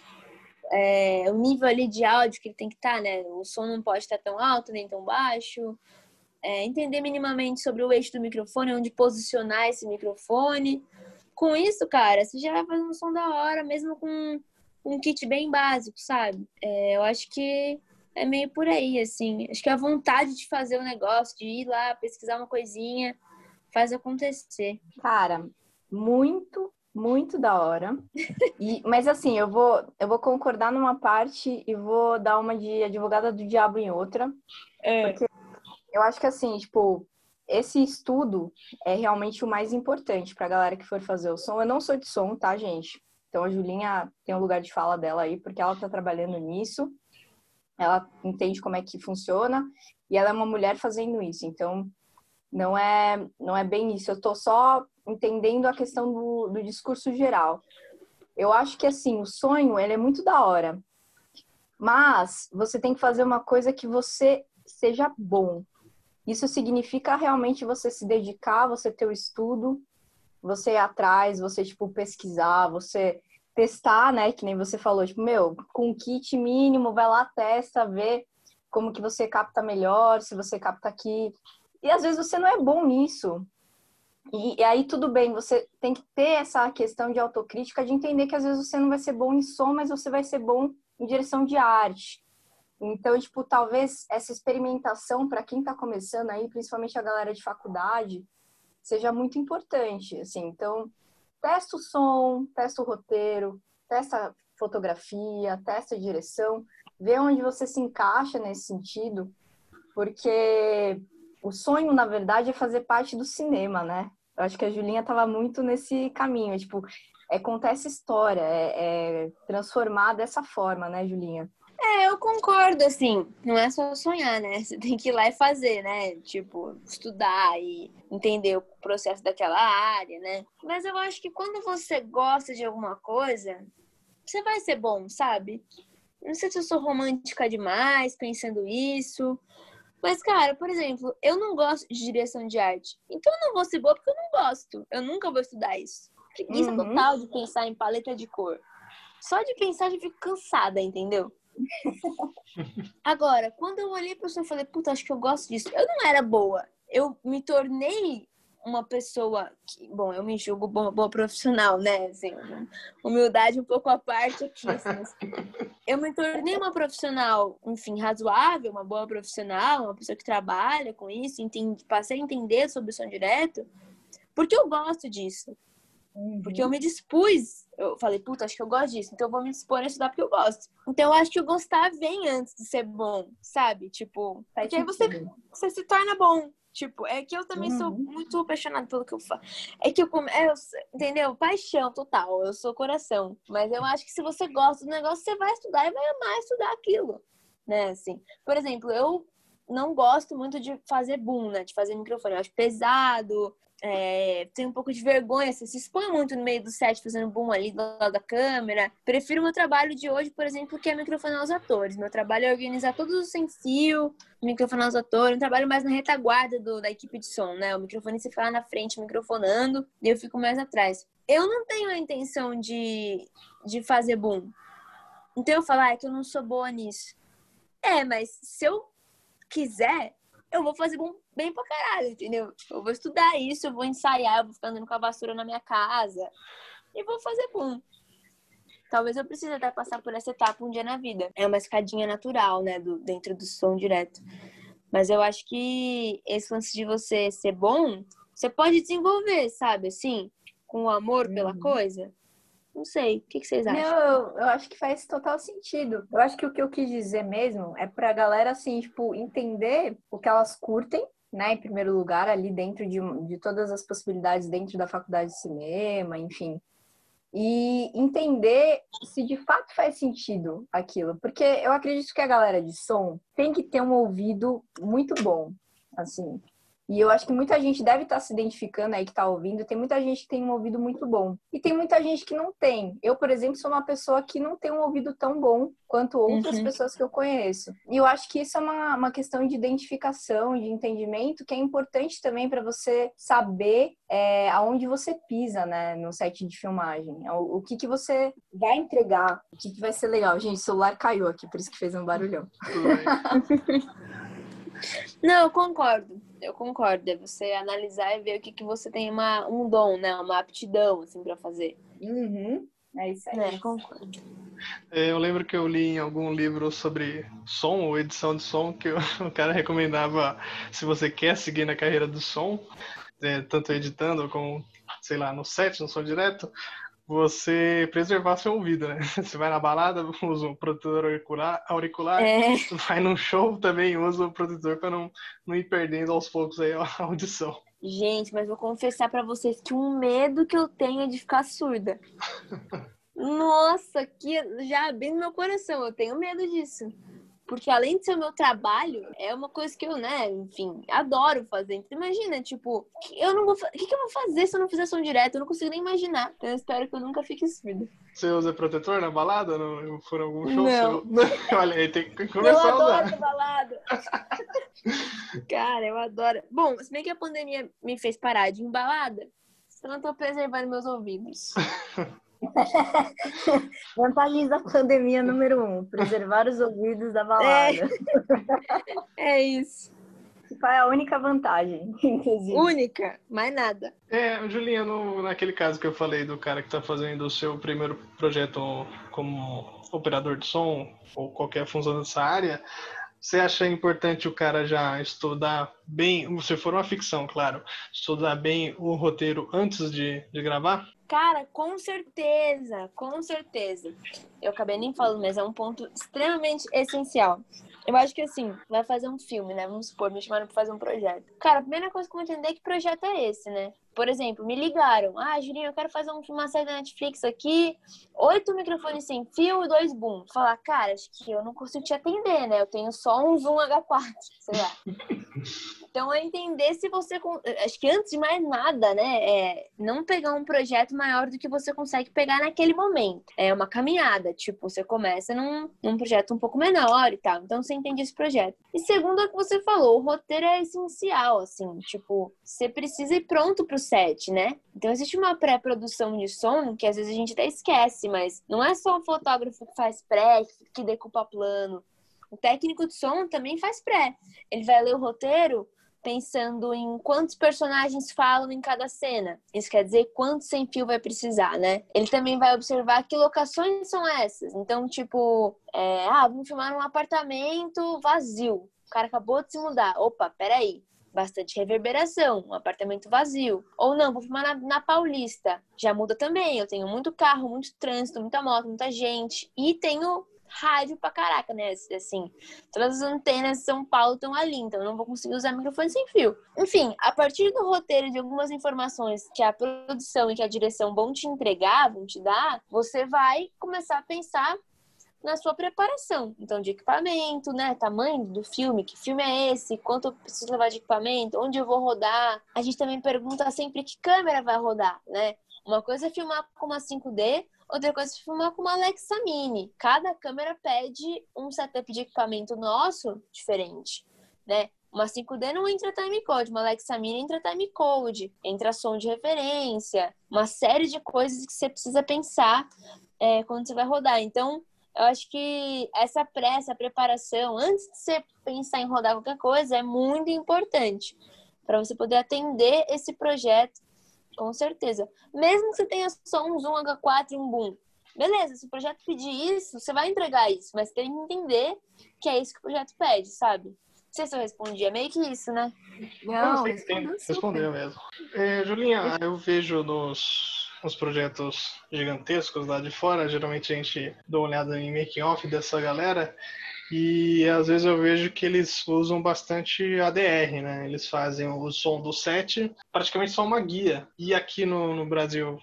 é, o nível ali de áudio que ele tem que estar, tá, né? O som não pode estar tão alto nem tão baixo. É, entender minimamente sobre o eixo do microfone, onde posicionar esse microfone. Com isso, cara, você já vai fazer um som da hora, mesmo com um kit bem básico, sabe? É, eu acho que é meio por aí, assim. Acho que a vontade de fazer o um negócio, de ir lá pesquisar uma coisinha, faz acontecer. Cara, muito, muito da hora. E, mas assim, eu vou, eu vou concordar numa parte e vou dar uma de advogada do diabo em outra. É. Porque eu acho que assim, tipo, esse estudo é realmente o mais importante pra galera que for fazer o som. Eu não sou de som, tá, gente? Então a Julinha tem um lugar de fala dela aí, porque ela tá trabalhando nisso. Ela entende como é que funciona e ela é uma mulher fazendo isso. Então não é, não é bem isso. Eu estou só entendendo a questão do, do discurso geral. Eu acho que, assim, o sonho, ele é muito da hora. Mas você tem que fazer uma coisa que você seja bom. Isso significa realmente você se dedicar, você ter o estudo, você ir atrás, você, tipo, pesquisar, você testar, né? Que nem você falou, tipo, meu, com kit mínimo, vai lá, testa, vê como que você capta melhor, se você capta aqui, e às vezes você não é bom nisso. E, e, aí tudo bem, você tem que ter essa questão de autocrítica, de entender que às vezes você não vai ser bom em som, mas você vai ser bom em direção de arte. Então, tipo, talvez essa experimentação para quem está começando aí, principalmente a galera de faculdade, seja muito importante, assim. Então, testa o som, testa o roteiro, testa fotografia, testa a direção, vê onde você se encaixa nesse sentido, porque o sonho, na verdade, é fazer parte do cinema, né? Eu acho que a Julinha estava muito nesse caminho, tipo, é contar essa história, é, é transformar dessa forma, né, Julinha? É, eu concordo, assim, não é só sonhar, né? Você tem que ir lá e fazer, né? Tipo, estudar e entender o processo daquela área, né? Mas eu acho que quando você gosta de alguma coisa, você vai ser bom, sabe? Não sei se eu sou romântica demais pensando isso, mas, cara, por exemplo, eu não gosto de direção de arte. Então eu não vou ser boa porque eu não gosto. Eu nunca vou estudar isso. Preguiça uhum. total de pensar em paleta de cor. Só de pensar eu fico cansada, entendeu? Agora, quando eu olhei para você e falei, puta, acho que eu gosto disso. Eu não era boa. Eu me tornei uma pessoa que, bom, eu me julgo boa, boa profissional, né? Assim, humildade um pouco à parte aqui. Assim, eu me tornei uma profissional, enfim, razoável, uma boa profissional, uma pessoa que trabalha com isso, entende, passei a entender sobre o som direto, porque eu gosto disso. Uhum. Porque eu me dispus, eu falei, puta, acho que eu gosto disso, então eu vou me dispor a estudar porque eu gosto. Então eu acho que o gostar vem antes de ser bom, sabe? Tipo, porque aí você, você se torna bom. Tipo, é que eu também uhum. sou muito apaixonada pelo que eu faço. É que eu, é, eu, entendeu? Paixão total. Eu sou coração. Mas eu acho que se você gosta do negócio, você vai estudar e vai amar estudar aquilo. Né, assim. Por exemplo, eu não gosto muito de fazer boom, né? De fazer microfone. Eu acho pesado, é, tem um pouco de vergonha, você se expõe muito no meio do set fazendo boom ali do lado da câmera. Prefiro meu trabalho de hoje, por exemplo, que é microfonar os atores. Meu trabalho é organizar todos os sem fio, microfonar os atores. Eu trabalho mais na retaguarda do, da equipe de som, né? O microfone fica lá na frente microfonando e eu fico mais atrás. Eu não tenho a intenção de, de fazer boom. Então eu falar ah, é que eu não sou boa nisso. É, mas se eu quiser, eu vou fazer bom bem pra caralho, entendeu? Eu vou estudar isso, eu vou ensaiar, eu vou ficar andando com a vassoura na minha casa e vou fazer bom. Talvez eu precise até passar por essa etapa um dia na vida. É uma escadinha natural, né, do, dentro do som direto. Mas eu acho que esse lance de você ser bom, você pode desenvolver, sabe? Assim, com o amor pela uhum. coisa. Não sei, o que, vocês acham? Não, eu, eu, acho que faz total sentido. Eu acho que o que eu quis dizer mesmo é pra galera, assim, tipo, entender o que elas curtem, né, em primeiro lugar, ali dentro de, de todas as possibilidades dentro da faculdade de cinema, enfim. e entender se de fato faz sentido aquilo. Porque eu acredito que a galera de som tem que ter um ouvido muito bom, assim. E eu acho que muita gente deve estar se identificando aí que está ouvindo. Tem muita gente que tem um ouvido muito bom. E tem muita gente que não tem. Eu, por exemplo, sou uma pessoa que não tem um ouvido tão bom quanto outras uhum. pessoas que eu conheço. E eu acho que isso é uma, uma questão de identificação, de entendimento, que é importante também para você saber é, aonde você pisa, né, no set de filmagem. O, o que, que você vai entregar, o que, que vai ser legal. Gente, o celular caiu aqui, por isso que fez um barulhão. Não, eu concordo. Eu concordo. É você analisar e ver o que, que você tem uma, um dom, né? Uma aptidão, assim, pra fazer. Uhum. É isso aí. É, concordo. É, eu lembro que eu li em algum livro sobre som ou edição de som que o cara recomendava, se você quer seguir na carreira do som, é, tanto editando como, sei lá, no set, no som direto, você preservar seu ouvido, né? Você vai na balada, usa um protetor auricular, auricular é. vai num show também, usa o protetor para não, não ir perdendo aos poucos aí a audição. Gente, mas vou confessar para vocês que um medo que eu tenho é de ficar surda. Nossa, que já abrindo meu coração, eu tenho medo disso. Porque além de ser o meu trabalho, é uma coisa que eu, né, enfim, adoro fazer. Então, imagina, tipo, eu não vou. O que, que, eu vou fazer se eu não fizer som direto? Eu não consigo nem imaginar. Então, eu espero que eu nunca fique surda. Você usa protetor na balada? Não, for algum show? Não. Olha aí, tem que começar eu a usar. Adoro balada. Cara, eu adoro. Bom, se bem que a pandemia me fez parar de embalada, então eu tô preservando meus ouvidos. Vantagens da pandemia número um: preservar os ouvidos da balada. É, é isso. Qual é a única vantagem, inclusive? Única, mais nada. É, Julinha, no, naquele caso que eu falei do cara que está fazendo o seu primeiro projeto como operador de som ou qualquer função dessa área, você acha importante o cara já estudar bem, se for uma ficção, claro, estudar bem o roteiro antes de, de gravar? Cara, com certeza, com certeza. Eu acabei nem falando, mas é um ponto extremamente essencial. Eu acho que assim, vai fazer um filme, né? Vamos supor, me chamaram pra fazer um projeto. Cara, a primeira coisa que eu vou entender é que projeto é esse, né? Por exemplo, me ligaram. Ah, Julinho, eu quero fazer uma série da Netflix aqui, oito microfones sem fio e dois boom. Falar, cara, acho que eu não consigo te atender, né? Eu tenho só um Zoom H4, sei lá. Então, é entender se você. Acho que antes de mais nada, né? É não pegar um projeto maior do que você consegue pegar naquele momento. É uma caminhada. Tipo, você começa num, num projeto um pouco menor e tal. Então, você entende esse projeto. E segundo é o que você falou, o roteiro é essencial, assim. Tipo, você precisa ir pronto pro set, né? Então, existe uma pré-produção de som que às vezes a gente até esquece, mas não é só o fotógrafo que faz pré, que decupa plano. O técnico de som também faz pré. Ele vai ler o roteiro pensando em quantos personagens falam em cada cena. Isso quer dizer quanto sem fio vai precisar, né? Ele também vai observar que locações são essas. Então, tipo, é, ah, vamos filmar um apartamento vazio. O cara acabou de se mudar. Opa, peraí. Bastante reverberação, um apartamento vazio. Ou não, vou filmar na, na Paulista. Já muda também. Eu tenho muito carro, muito trânsito, muita moto, muita gente. E tenho rádio pra caraca, né? Assim, todas as antenas de São Paulo estão ali, então eu não vou conseguir usar microfone sem fio. Enfim, a partir do roteiro de algumas informações que a produção e que a direção vão te entregar, vão te dar, você vai começar a pensar na sua preparação. Então, de equipamento, né? Tamanho do filme, que filme é esse? Quanto eu preciso levar de equipamento? Onde eu vou rodar? A gente também pergunta sempre que câmera vai rodar, né? Uma coisa é filmar com uma 5D, Outra coisa é filmar com uma Alexa Mini. Cada câmera pede um setup de equipamento nosso diferente, né? Uma 5D não entra timecode, uma Alexa Mini entra timecode, entra som de referência, uma série de coisas que você precisa pensar é, quando você vai rodar. Então, eu acho que essa pressa, preparação, antes de você pensar em rodar qualquer coisa, é muito importante para você poder atender esse projeto com certeza. Mesmo que você tenha só um Zoom H4 e um Boom. Beleza, se o projeto pedir isso, você vai entregar isso, mas tem que entender que é isso que o projeto pede, sabe? Não sei se eu respondi, é meio que isso, né? Não, respondeu mesmo. É, Julinha, eu vejo nos, nos projetos gigantescos lá de fora, geralmente a gente dá uma olhada em making off dessa galera E às vezes eu vejo que eles usam bastante ADR, né? Eles fazem o som do set praticamente só uma guia. E aqui no, no Brasil,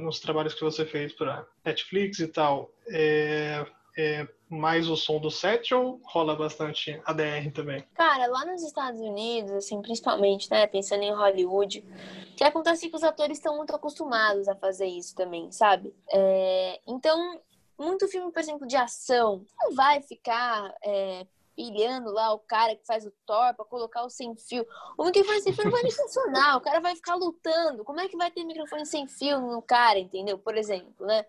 nos trabalhos que você fez para Netflix e tal, é, é mais o som do set ou rola bastante ADR também? Cara, lá nos Estados Unidos, assim, principalmente, né, pensando em Hollywood, o que acontece é que os atores estão muito acostumados a fazer isso também, sabe? É, então, muito filme, por exemplo, de ação, não vai ficar é, pilhando lá o cara que faz o Thor pra colocar o sem fio. O microfone sem fio não vai nem funcionar, o cara vai ficar lutando. Como é que vai ter microfone sem fio no cara, entendeu? Por exemplo, né?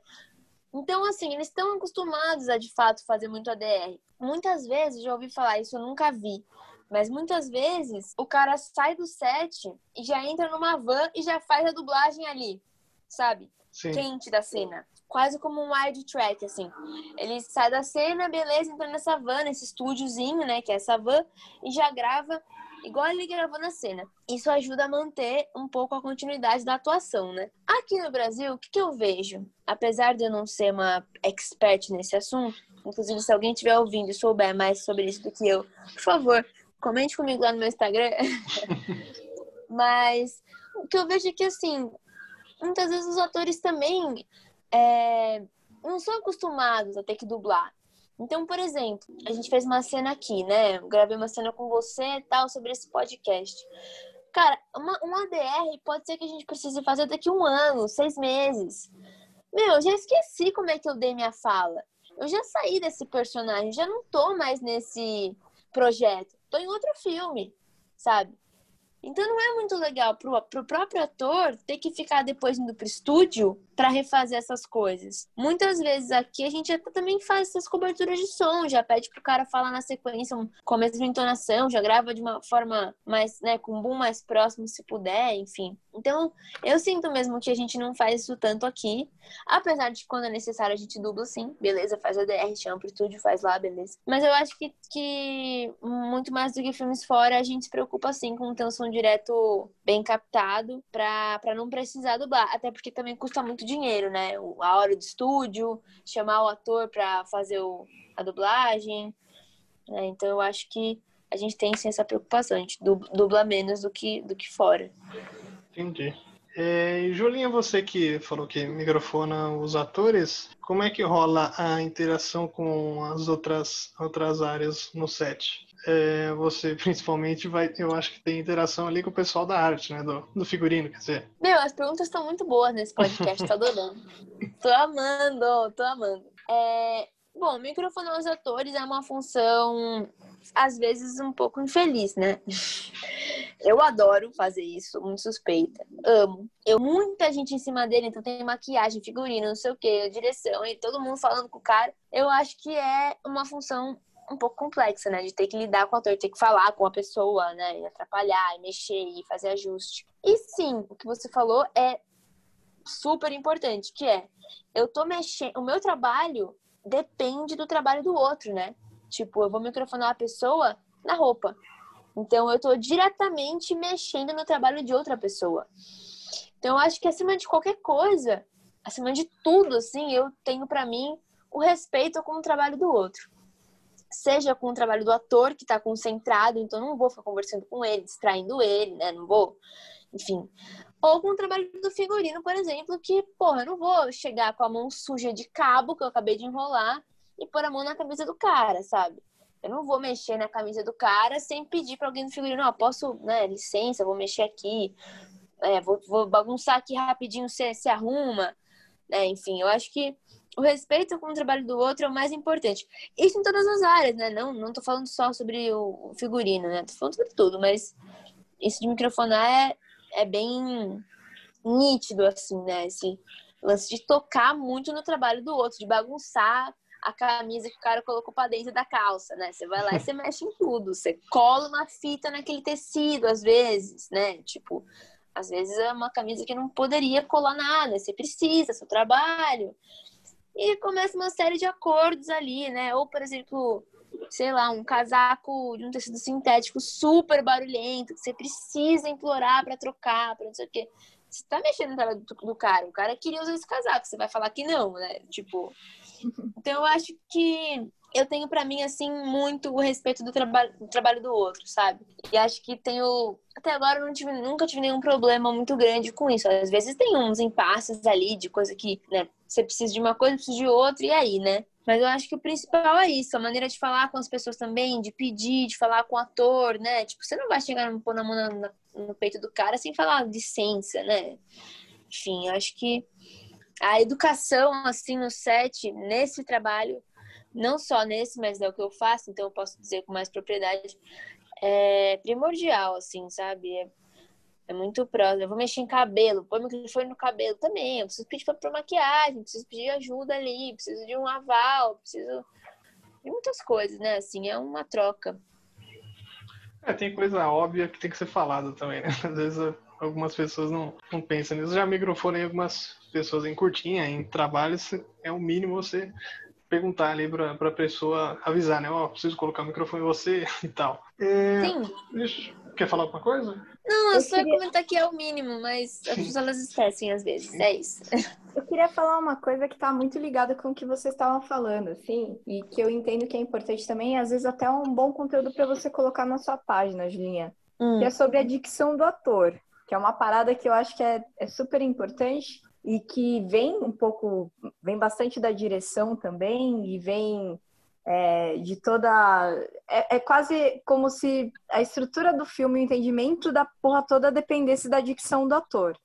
Então, assim, eles estão acostumados a de fato fazer muito ADR. Muitas vezes, já ouvi falar isso, eu nunca vi. Mas muitas vezes o cara sai do set e já entra numa van e já faz a dublagem ali, sabe? Sim. Quente da cena. Quase como um wide track, assim. Ele sai da cena, beleza, entra nessa van, nesse estúdiozinho, né? Que é essa van, e já grava igual ele gravou na cena. Isso ajuda a manter um pouco a continuidade da atuação, né? Aqui no Brasil, o que, que eu vejo? Apesar de eu não ser uma expert nesse assunto, inclusive se alguém estiver ouvindo e souber mais sobre isso do que eu, por favor, comente comigo lá no meu Instagram. Mas o que eu vejo é que, assim, muitas vezes os atores também é, não são acostumados a ter que dublar. Então, por exemplo, a gente fez uma cena aqui, né? Eu gravei uma cena com você e tal sobre esse podcast. Cara, uma, um ADR pode ser que a gente precise fazer daqui um ano, seis meses. Meu, eu já esqueci como é que eu dei minha fala. Eu já saí desse personagem, já não tô mais nesse projeto. Tô em outro filme, sabe? Então não é muito legal pro, pro próprio ator ter que ficar depois indo pro estúdio para refazer essas coisas. Muitas vezes aqui a gente até também faz essas coberturas de som, já pede pro cara falar na sequência com a mesma entonação, já grava de uma forma mais, né, com um boom mais próximo se puder, enfim. Então, eu sinto mesmo que a gente não faz isso tanto aqui, apesar de quando é necessário a gente dubla sim, beleza, faz a DR, chama estúdio, faz lá, beleza. Mas eu acho que, que muito mais do que filmes fora, a gente se preocupa sim com ter um som direto bem captado pra não precisar dublar, até porque também custa muito dinheiro, né? A hora do estúdio, chamar o ator para fazer o, a dublagem. Né? Então eu acho que a gente tem sim essa preocupação, a gente dubla menos do que, do que fora. Entendi. É, Julinha, você que falou que microfona os atores, como é que rola a interação com as outras, outras áreas no set? é, você principalmente vai, eu acho que tem interação ali com o pessoal da arte, né? Do, do figurino, quer dizer. Meu, as perguntas estão muito boas nesse podcast, tô adorando. tô amando, tô amando. É, bom, microfonar os atores é uma função, às vezes, um pouco infeliz, né? Eu adoro fazer isso, muito suspeita. Amo. Eu, muita gente em cima dele, então tem maquiagem, figurino, não sei o que, direção, e todo mundo falando com o cara. Eu acho que é uma função um pouco complexa, né? De ter que lidar com o ator, ter que falar com a pessoa, né? E atrapalhar, e mexer, e fazer ajuste. E sim, o que você falou é super importante, que é eu tô mexendo. O meu trabalho depende do trabalho do outro, né? Tipo, eu vou microfonar a pessoa na roupa. Então eu tô diretamente mexendo no trabalho de outra pessoa. Então eu acho que acima de qualquer coisa, acima de tudo, assim, eu tenho para mim o respeito com o trabalho do outro seja com o trabalho do ator que está concentrado, então não vou ficar conversando com ele, distraindo ele, né? Não vou, enfim. Ou com o trabalho do figurino, por exemplo, que, porra, eu não vou chegar com a mão suja de cabo que eu acabei de enrolar e pôr a mão na camisa do cara, sabe? Eu não vou mexer na camisa do cara sem pedir para alguém do figurino, ó, posso, né, licença, vou mexer aqui, é, vou, vou bagunçar aqui rapidinho, você se arruma, né? Enfim, eu acho que o respeito com o trabalho do outro é o mais importante. Isso em todas as áreas, né? Não, não tô falando só sobre o figurino, né? Tô falando sobre tudo, mas isso de microfonar é, é bem nítido, assim, né? Esse lance de tocar muito no trabalho do outro, de bagunçar a camisa que o cara colocou para dentro da calça, né? Você vai lá e você mexe em tudo. Você cola uma fita naquele tecido, às vezes, né? Tipo, às vezes é uma camisa que não poderia colar nada. Você precisa, seu trabalho. E começa uma série de acordos ali, né? Ou, por exemplo, sei lá, um casaco de um tecido sintético super barulhento, que você precisa implorar para trocar, para não sei o quê. Você tá mexendo no trabalho do, do cara. O cara queria usar esse casaco, você vai falar que não, né? Tipo. Então eu acho que eu tenho para mim, assim, muito o respeito do, traba do trabalho do outro, sabe? E acho que tenho. Até agora eu não tive, nunca tive nenhum problema muito grande com isso. Às vezes tem uns impasses ali de coisa que, né, você precisa de uma coisa, precisa de outra, e aí, né? Mas eu acho que o principal é isso, a maneira de falar com as pessoas também, de pedir, de falar com o ator, né? Tipo, você não vai chegar e pôr na mão no, no peito do cara sem falar licença, né? Enfim, acho que a educação, assim, no set, nesse trabalho, não só nesse, mas é o que eu faço, então eu posso dizer com mais propriedade, é primordial, assim, sabe? É, é muito próximo. Eu vou mexer em cabelo, põe microfone no cabelo também. Eu preciso pedir pra maquiagem, preciso pedir ajuda ali, preciso de um aval, preciso de muitas coisas, né? Assim, é uma troca. É, tem coisa óbvia que tem que ser falada também, né? Às vezes algumas pessoas não, não pensam nisso. Já microfone algumas pessoas em curtinha, em trabalhos, é o mínimo você perguntar ali pra, pra pessoa avisar, né? Ó, oh, preciso colocar o microfone em você e tal. É... Sim. Quer falar alguma coisa? Não, eu, eu só queria... ia comentar que é o mínimo, mas as pessoas elas esquecem às vezes. É isso. Eu queria falar uma coisa que está muito ligada com o que vocês estavam falando, assim, e que eu entendo que é importante também, às vezes até um bom conteúdo para você colocar na sua página, Julinha, hum. que é sobre a dicção do ator, que é uma parada que eu acho que é, é super importante e que vem um pouco, vem bastante da direção também e vem é, de toda. É, é, quase como se a estrutura do filme, o entendimento da porra toda dependesse da dicção do ator.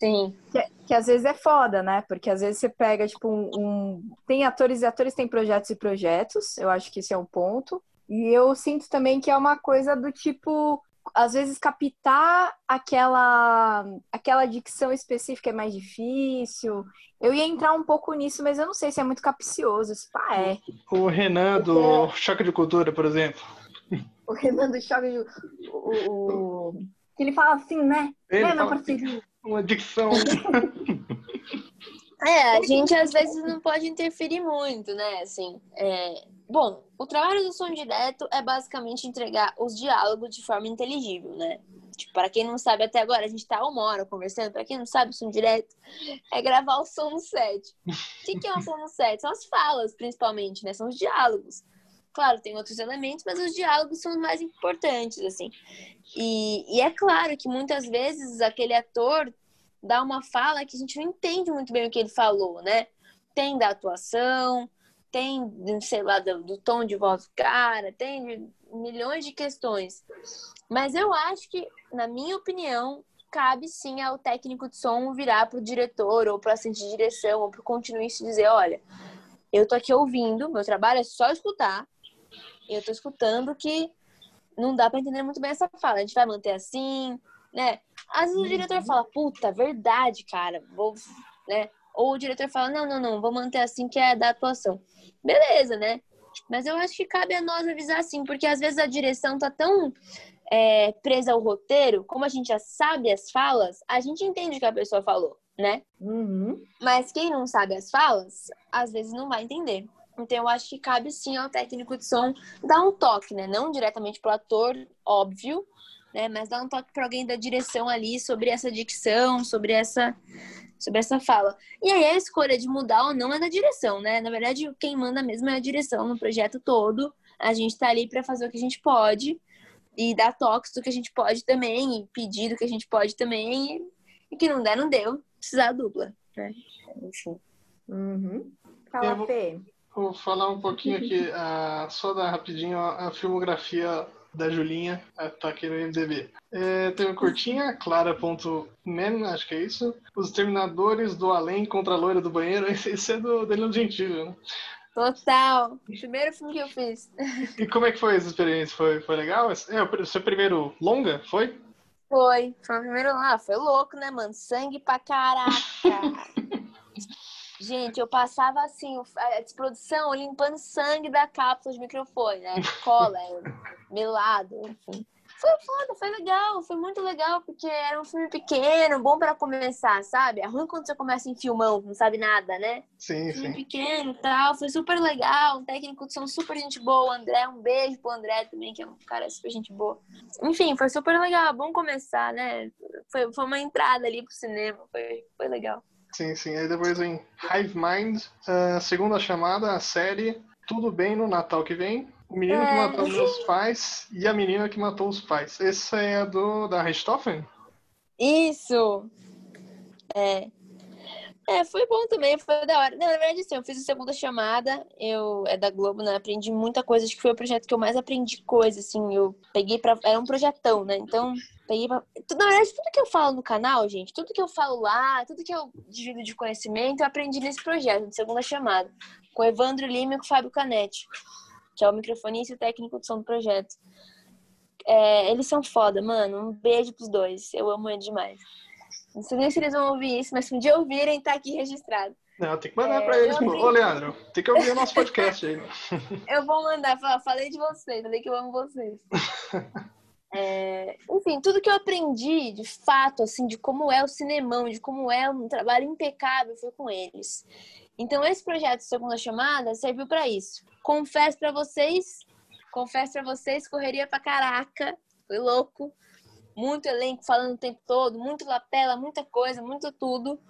Sim. Que, que às vezes é foda, né? Porque às vezes você pega, tipo, um, um. Tem atores e atores têm projetos e projetos, eu acho que esse é um ponto. E eu sinto também que é uma coisa do tipo às vezes captar aquela aquela dicção específica é mais difícil. Eu ia entrar um pouco nisso, mas eu não sei se é muito capcioso. Se pá, é. O Renan do Choque de Cultura, por exemplo. O Renan do Choque de o, o... Ele fala assim, né? Ele né, meu parceiro? Uma dicção. é, a gente às vezes não pode interferir muito, né? Assim, é, Bom, o trabalho do som direto é basicamente entregar os diálogos de forma inteligível, né? Tipo, para quem não sabe, até agora a gente tá uma hora conversando. Para quem não sabe, o som direto é gravar o som no set. O que, que é o som no set? São as falas, principalmente, né? São os diálogos. Claro, tem outros elementos, mas os diálogos são os mais importantes, assim. E, e é claro que muitas vezes aquele ator dá uma fala que a gente não entende muito bem o que ele falou, né? Tem da atuação, tem, sei lá, do, do tom de voz do cara, tem milhões de questões. Mas eu acho que, na minha opinião, cabe sim ao técnico de som virar para o diretor ou para assistente de direção ou para o continuista e dizer, olha, eu tô aqui ouvindo, meu trabalho é só escutar, eu tô escutando que não dá para entender muito bem essa fala, a gente vai manter assim, né? Às vezes o diretor fala, puta, verdade, cara, vou, né? Ou o diretor fala, não, não, não, vou manter assim que é da atuação beleza, né? Mas eu acho que cabe a nós avisar sim, porque às vezes a direção tá tão é, presa ao roteiro, como a gente já sabe as falas, a gente entende o que a pessoa falou, né? Uhum. Mas quem não sabe as falas, às vezes não vai entender. Então eu acho que cabe sim ao técnico de som dar um toque, né? Não diretamente pro ator, óbvio, né? Mas dar um toque para alguém da direção ali sobre essa dicção, sobre essa sobre essa fala. E aí a escolha de mudar ou não é da direção, né? Na verdade, quem manda mesmo é a direção no projeto todo. A gente tá ali para fazer o que a gente pode e dar toques do que a gente pode também, e pedir do que a gente pode também. E, e que não der, não deu. Precisar dupla, né? Enfim. Uhum. Fala, Fê. Vou falar um pouquinho aqui, uh, só dar rapidinho a, a filmografia da Julinha, tá aqui no MDB. É, tem uma curtinha, clara.men, acho que é isso. Os Terminadores do Além contra a Loira do Banheiro. Esse é do Danilo Gentili, né? Total. Primeiro filme que eu fiz. E como é que foi essa experiência? Foi, foi legal? É o seu primeiro longa, foi? Foi. Foi o primeiro lá. Foi louco, né, mano? Sangue pra caraca. Gente, eu passava assim, a desprodução limpando sangue da cápsula de microfone, né? Cola, é, melado, enfim. Foi foda, foi legal, foi muito legal, porque era um filme pequeno, bom para começar, sabe? É ruim quando você começa em filmão, não sabe nada, né? Sim, filme sim. pequeno e tal, foi super legal, um técnico de som super gente boa, o André, um beijo pro André também, que é um cara super gente boa. Enfim, foi super legal, bom começar, né? Foi, foi uma entrada ali pro cinema, foi, foi legal. Sim, sim. Aí depois vem Hive Mind, uh, segunda chamada, a série. Tudo Bem no Natal que Vem, O Menino é. que Matou Meus Pais e A Menina que Matou os Pais. Esse é do da Richthofen? Isso! É. É, foi bom também, foi da hora. Não, na verdade, assim, eu fiz a segunda chamada, eu é da Globo, né? Aprendi muita coisa, acho que foi o projeto que eu mais aprendi coisa, assim. Eu peguei pra. Era um projetão, né? Então, peguei pra. Na verdade, tudo que eu falo no canal, gente, tudo que eu falo lá, tudo que eu divido de conhecimento, eu aprendi nesse projeto, de segunda chamada, com o Evandro Lima e com o Fábio Canetti, que é o microfonista e técnico de som do projeto. É, eles são foda, mano. Um beijo pros dois. Eu amo eles demais. Não sei nem se eles vão ouvir isso, mas se um dia ouvirem, tá aqui registrado. Não, tem que mandar é, pra eles, pô. Ô, Leandro, tem que ouvir o nosso podcast aí. eu vou mandar, falei de vocês, falei que eu amo vocês. É, enfim, tudo que eu aprendi, de fato, assim, de como é o cinemão, de como é um trabalho impecável, foi com eles. Então, esse projeto Segunda Chamada serviu para isso. Confesso para vocês, confesso para vocês, correria pra caraca, foi louco muito elenco falando o tempo todo, muito lapela, muita coisa, muito tudo.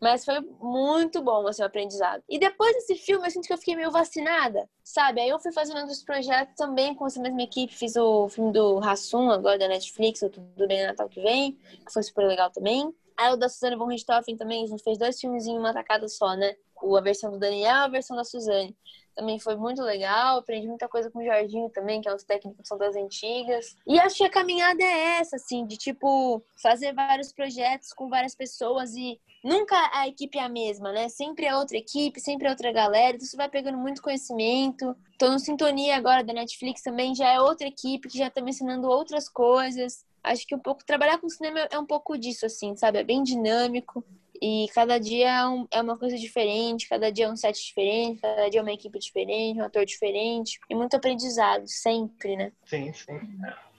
Mas foi muito bom assim, o aprendizado. E depois desse filme, eu sinto que eu fiquei meio vacinada, sabe? Aí eu fui fazendo outros projetos também com essa mesma equipe. Fiz o filme do Rassum, agora da Netflix, o Tudo Bem Natal que vem, que foi super legal também. Aí o da Suzane von Richthofen também, a gente fez dois filmes em uma tacada só, né? A versão do Daniel e a versão da Suzane também foi muito legal. Aprendi muita coisa com o Jorginho também, que é um técnico que são das antigas. E acho que a caminhada é essa, assim, de tipo, fazer vários projetos com várias pessoas e nunca a equipe é a mesma, né? Sempre é outra equipe, sempre é outra galera. Então você vai pegando muito conhecimento. Tô no Sintonia agora da Netflix também, já é outra equipe que já tá me ensinando outras coisas. Acho que um pouco trabalhar com cinema é um pouco disso, assim, sabe? É bem dinâmico. E cada dia é, um, é, uma coisa diferente, cada dia é um set diferente, cada dia é uma equipe diferente, um ator diferente. E muito aprendizado, sempre, né? Sim, sim.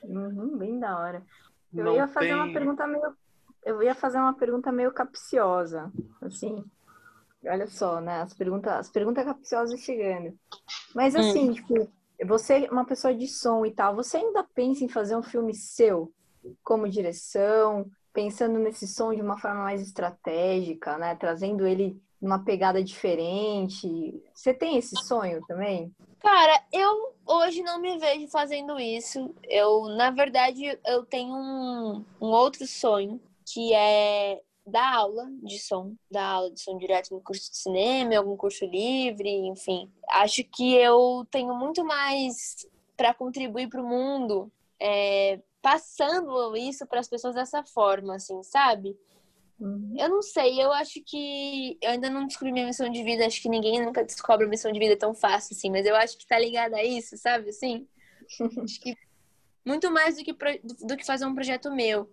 Uhum, bem da hora. Eu Não ia fazer tem... uma pergunta meio. Eu ia fazer uma pergunta meio capciosa, assim. Olha só, né? As perguntas, as perguntas capciosas chegando. Mas assim, hum. tipo, você é uma pessoa de som e tal, você ainda pensa em fazer um filme seu, como direção, pensando nesse som de uma forma mais estratégica, né? Trazendo ele uma pegada diferente. Você tem esse sonho também? Cara, eu hoje não me vejo fazendo isso. Eu, na verdade, eu tenho um, um outro sonho, que é dar aula de som, dar aula de som direto no curso de cinema, algum curso livre, enfim. Acho que eu tenho muito mais para contribuir para o mundo é, passando isso para as pessoas dessa forma, assim, sabe? Uhum. Eu não sei, eu acho que. Eu ainda não descobri minha missão de vida, acho que ninguém nunca descobre a missão de vida tão fácil, assim, mas eu acho que tá ligada a isso, sabe? Assim, acho que muito mais do que, do que fazer um projeto meu.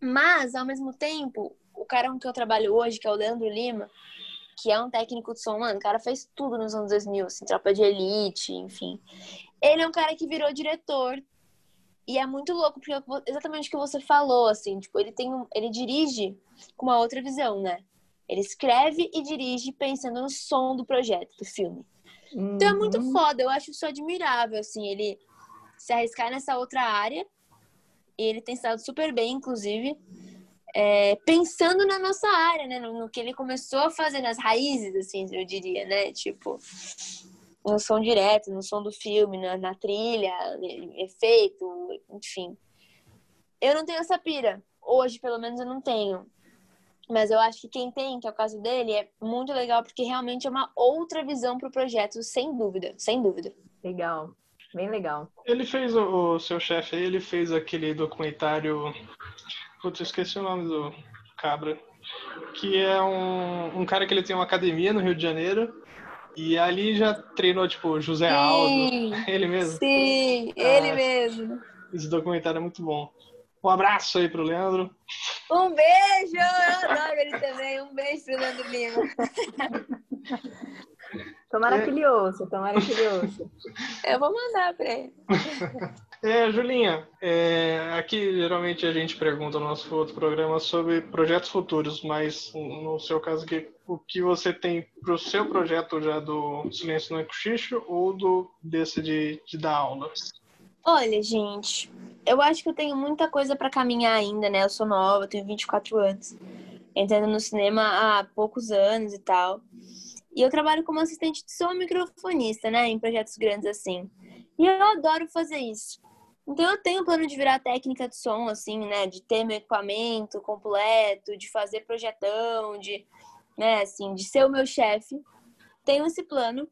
Mas, ao mesmo tempo, o cara com que eu trabalho hoje, que é o Leandro Lima, que é um técnico de som, mano, o cara fez tudo nos anos 2000, assim, tropa de elite, enfim. Ele é um cara que virou diretor e é muito louco, porque exatamente o que você falou, assim, tipo, ele tem um, ele dirige com uma outra visão, né? Ele escreve e dirige pensando no som do projeto, do filme. Uhum. Então é muito uhum. foda, eu acho isso admirável, assim, ele se arriscar nessa outra área. E ele tem estado super bem, inclusive, é, pensando na nossa área, né? No, no, que ele começou a fazer nas raízes, assim, eu diria, né? Tipo, no som direto, no som do filme, na, na trilha, efeito, enfim. Eu não tenho essa pira. Hoje, pelo menos, eu não tenho. Mas eu acho que quem tem, que é o caso dele, é muito legal porque realmente é uma outra visão para o projeto, sem dúvida, sem dúvida. Legal, bem legal. Ele fez o, o seu chefe, ele fez aquele documentário. Putz, esqueci o nome do cabra. Que é um, um cara que ele tem uma academia no Rio de Janeiro e ali já treinou, tipo, José Sim, Aldo. Ele mesmo? Sim, ah, ele mesmo. Esse documentário é muito bom. Um abraço aí pro Leandro. Um beijo! Eu adoro ele também. Um beijo pro Leandro Lima. Tomara é. que ele ouça, tomara que ele ouça. Eu vou mandar pra ele. É, Julinha, é, aqui geralmente a gente pergunta no nosso outro programa sobre projetos futuros, mas no seu caso o que você tem para o seu projeto já do Silêncio no Cochicho ou do desse de, de dar aulas? Olha, gente, eu acho que eu tenho muita coisa para caminhar ainda, né? Eu sou nova, tenho 24 anos. Entrando no cinema há poucos anos e tal. E eu trabalho como assistente de som microfonista, né? Em projetos grandes assim. E eu adoro fazer isso. Então eu tenho plano de virar técnica de som, assim, né? De ter meu equipamento completo, de fazer projetão, de, né, assim, de ser o meu chefe. Tenho esse plano,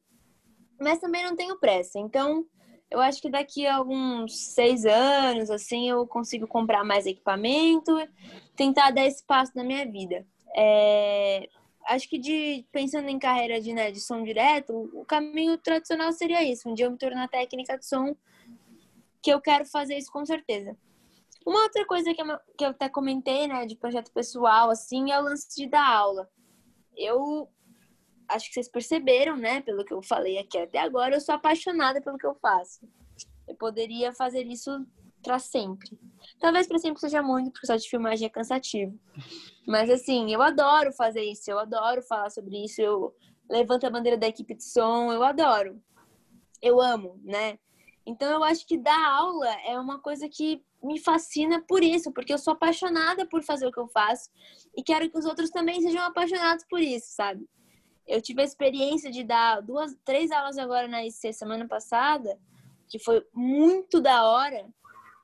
mas também não tenho pressa. Então, eu acho que daqui a alguns seis anos, assim, eu consigo comprar mais equipamento, tentar dar espaço na minha vida. É... Acho que de pensando em carreira de, né, de som direto, o caminho tradicional seria isso. Um dia eu me tornar técnica de som que eu quero fazer isso com certeza. Uma outra coisa que eu, que eu até comentei, né, de projeto pessoal, assim, é o lance de dar aula. Eu acho que vocês perceberam, né, pelo que eu falei aqui até agora, eu sou apaixonada pelo que eu faço. Eu poderia fazer isso para sempre. Talvez para sempre seja muito, porque só de filmagem é cansativo. Mas assim, eu adoro fazer isso, eu adoro falar sobre isso, eu levanto a bandeira da equipe de som, eu adoro. Eu amo, né? Então eu acho que dar aula é uma coisa que me fascina por isso, porque eu sou apaixonada por fazer o que eu faço e quero que os outros também sejam apaixonados por isso, sabe? Eu tive a experiência de dar duas, três aulas agora na IC semana passada, que foi muito da hora.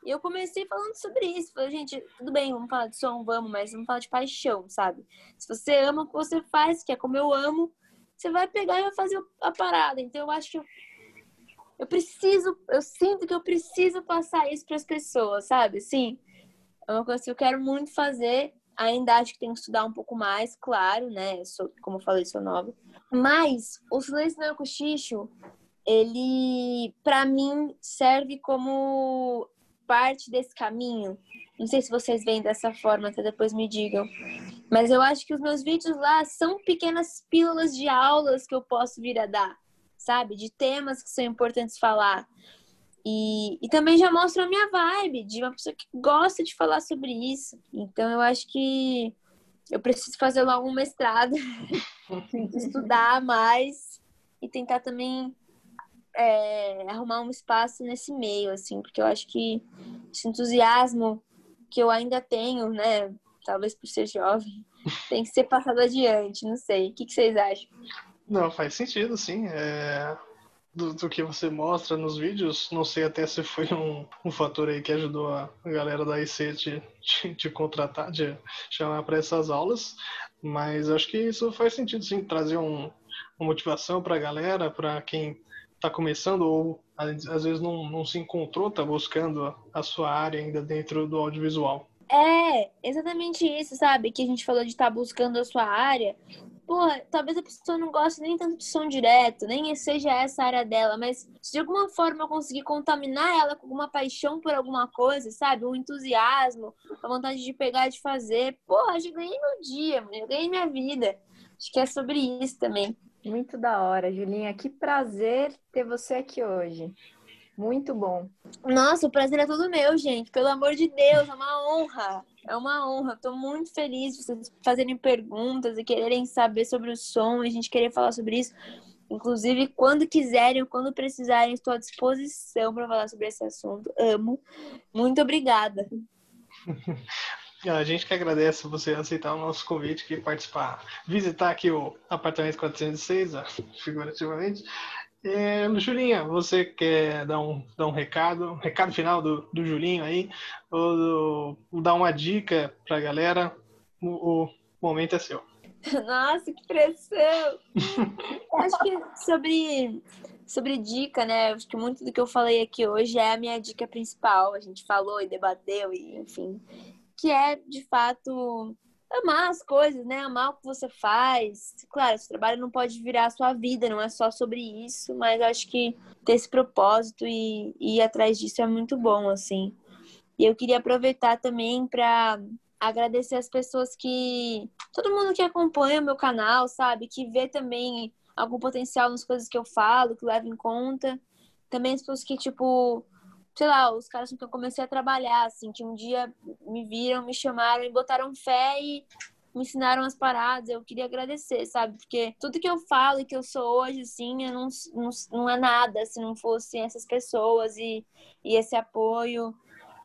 E eu comecei falando sobre isso. Falei, gente, tudo bem, vamos falar de som, vamos, mas vamos falar de paixão, sabe? Se você ama o que você faz, que é como eu amo, você vai pegar e vai fazer a parada. Então eu acho que eu preciso, eu sinto que eu preciso passar isso para as pessoas, sabe? Sim, é uma coisa que eu quero muito fazer. Ainda acho que tenho que estudar um pouco mais, claro, né? Eu sou, como eu falei, sou nova. Mas o silêncio no cochicho, ele, para mim, serve como parte desse caminho. Não sei se vocês veem dessa forma, até depois me digam. Mas eu acho que os meus vídeos lá são pequenas pílulas de aulas que eu posso vir a dar sabe? De temas que são importantes falar. E, e também já mostra a minha vibe de uma pessoa que gosta de falar sobre isso. Então eu acho que eu preciso fazer logo um mestrado, estudar mais e tentar também é, arrumar um espaço nesse meio, assim, porque eu acho que esse entusiasmo que eu ainda tenho, né, talvez por ser jovem, tem que ser passado adiante, não sei. O que, que vocês acham? Não, faz sentido, sim. É... Do, do, que você mostra nos vídeos, não sei até se foi um, um fator aí que ajudou a galera da IC te, te, te contratar, de chamar para essas aulas, mas acho que isso faz sentido, sim, trazer um, uma motivação para a galera, para quem está começando ou às vezes não, não se encontrou, está buscando a sua área ainda dentro do audiovisual. É, exatamente isso, sabe? Que a gente falou de estar tá buscando a sua área porra, talvez a pessoa não goste nem tanto de som direto, nem seja essa a área dela, mas se de alguma forma eu conseguir contaminar ela com alguma paixão por alguma coisa, sabe? Um entusiasmo, a vontade de pegar de fazer, porra, já ganhei meu dia, eu ganhei minha vida. Acho que é sobre isso também. Muito da hora, Julinha. Que prazer ter você aqui hoje. Muito bom. Nossa, o prazer é todo meu, gente. Pelo amor de Deus, é uma honra. É uma honra. Estou muito feliz de vocês fazerem perguntas e quererem saber sobre o som, a gente querer falar sobre isso. Inclusive, quando quiserem, quando precisarem, estou à disposição para falar sobre esse assunto. Amo. Muito obrigada. A gente que agradece você aceitar o nosso convite aqui, participar, visitar aqui o apartamento 406, figurativamente. É, Julinha, você quer dar um, dar um recado, um recado final do, do Julinho aí, ou, ou dar uma dica para a galera? O, o, momento é seu. Nossa, que pressão! Acho que sobre, sobre dica, né? Acho que muito do que eu falei aqui hoje é a minha dica principal. A gente falou e debateu, e enfim, que é de fato amar as coisas, né? Amar o que você faz. Claro, esse trabalho não pode virar a sua vida, não é só sobre isso, mas acho que ter esse propósito e, e ir atrás disso é muito bom, assim. E eu queria aproveitar também para agradecer as pessoas que. Todo mundo que acompanha o meu canal, sabe? Que vê também algum potencial nas coisas que eu falo, que leva em conta. Também as pessoas que, tipo, sei lá, os caras com que eu comecei a trabalhar, assim, que um dia me viram, me chamaram e botaram fé e me ensinaram as paradas. Eu queria agradecer, sabe? Porque tudo que eu falo e que eu sou hoje, assim, não, não, não é nada se não fossem essas pessoas e, e esse apoio.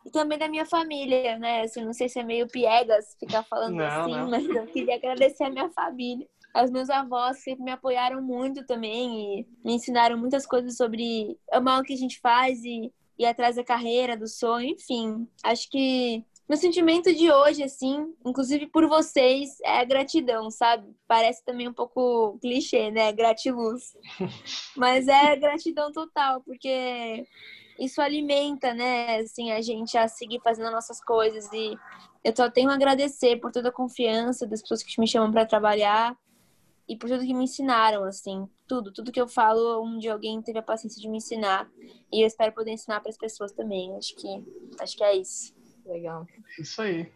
E também da minha família, né? Assim, não sei se é meio piegas ficar falando não, assim, não. mas eu queria agradecer a minha família. aos meus avós que sempre me apoiaram muito também e me ensinaram muitas coisas sobre amar o que a gente faz e ir atrás da carreira, do sonho, enfim. Acho que meu sentimento de hoje, assim, inclusive por vocês, é gratidão, sabe? Parece também um pouco clichê, né? Gratiluz. Mas é gratidão total, porque isso alimenta, né, assim, a gente a seguir fazendo nossas coisas e eu só tenho a agradecer por toda a confiança das pessoas que me chamam para trabalhar e por tudo que me ensinaram, assim, tudo, tudo que eu falo, um dia alguém teve a paciência de me ensinar e eu espero poder ensinar para as pessoas também. Acho que acho que é isso. Legal. Isso aí.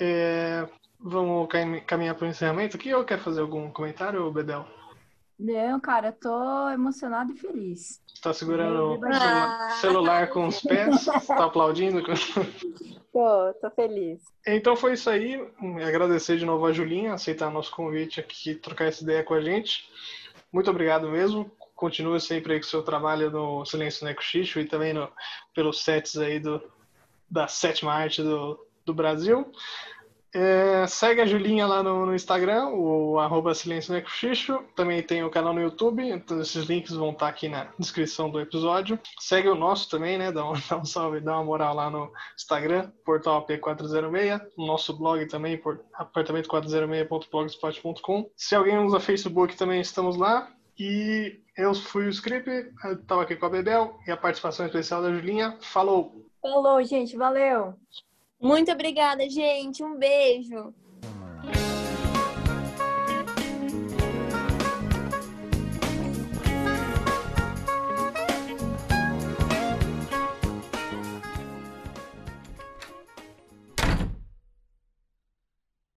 É, vamos caminhar para o encerramento aqui ou quer fazer algum comentário, Bedel? Não, cara, tô emocionado e feliz. Tá segurando o ah. celular com os pés? tá aplaudindo? Tô, tô feliz. Então foi isso aí. Agradecer de novo a Julinha, aceitar nosso convite aqui, trocar essa ideia com a gente. Muito obrigado mesmo. Continue sempre aí com o seu trabalho no Silêncio Neco Xixo e também no, pelos sets aí do, da sétima arte do, do Brasil. É, segue a Julinha lá no, no Instagram, o arroba Silêncio Necoxixo. Também tem o canal no YouTube, então esses links vão estar aqui na descrição do episódio. Segue o nosso também, né? Dá um, dá um salve, dá uma moral lá no Instagram, Portal P406. O nosso blog também, apartamento406.blogspot.com. Se alguém usa Facebook, também estamos lá. E eu fui o Script, estava aqui com a Bebel e a participação especial da Julinha. Falou! Falou, gente, valeu! Muito obrigada, gente. Um beijo.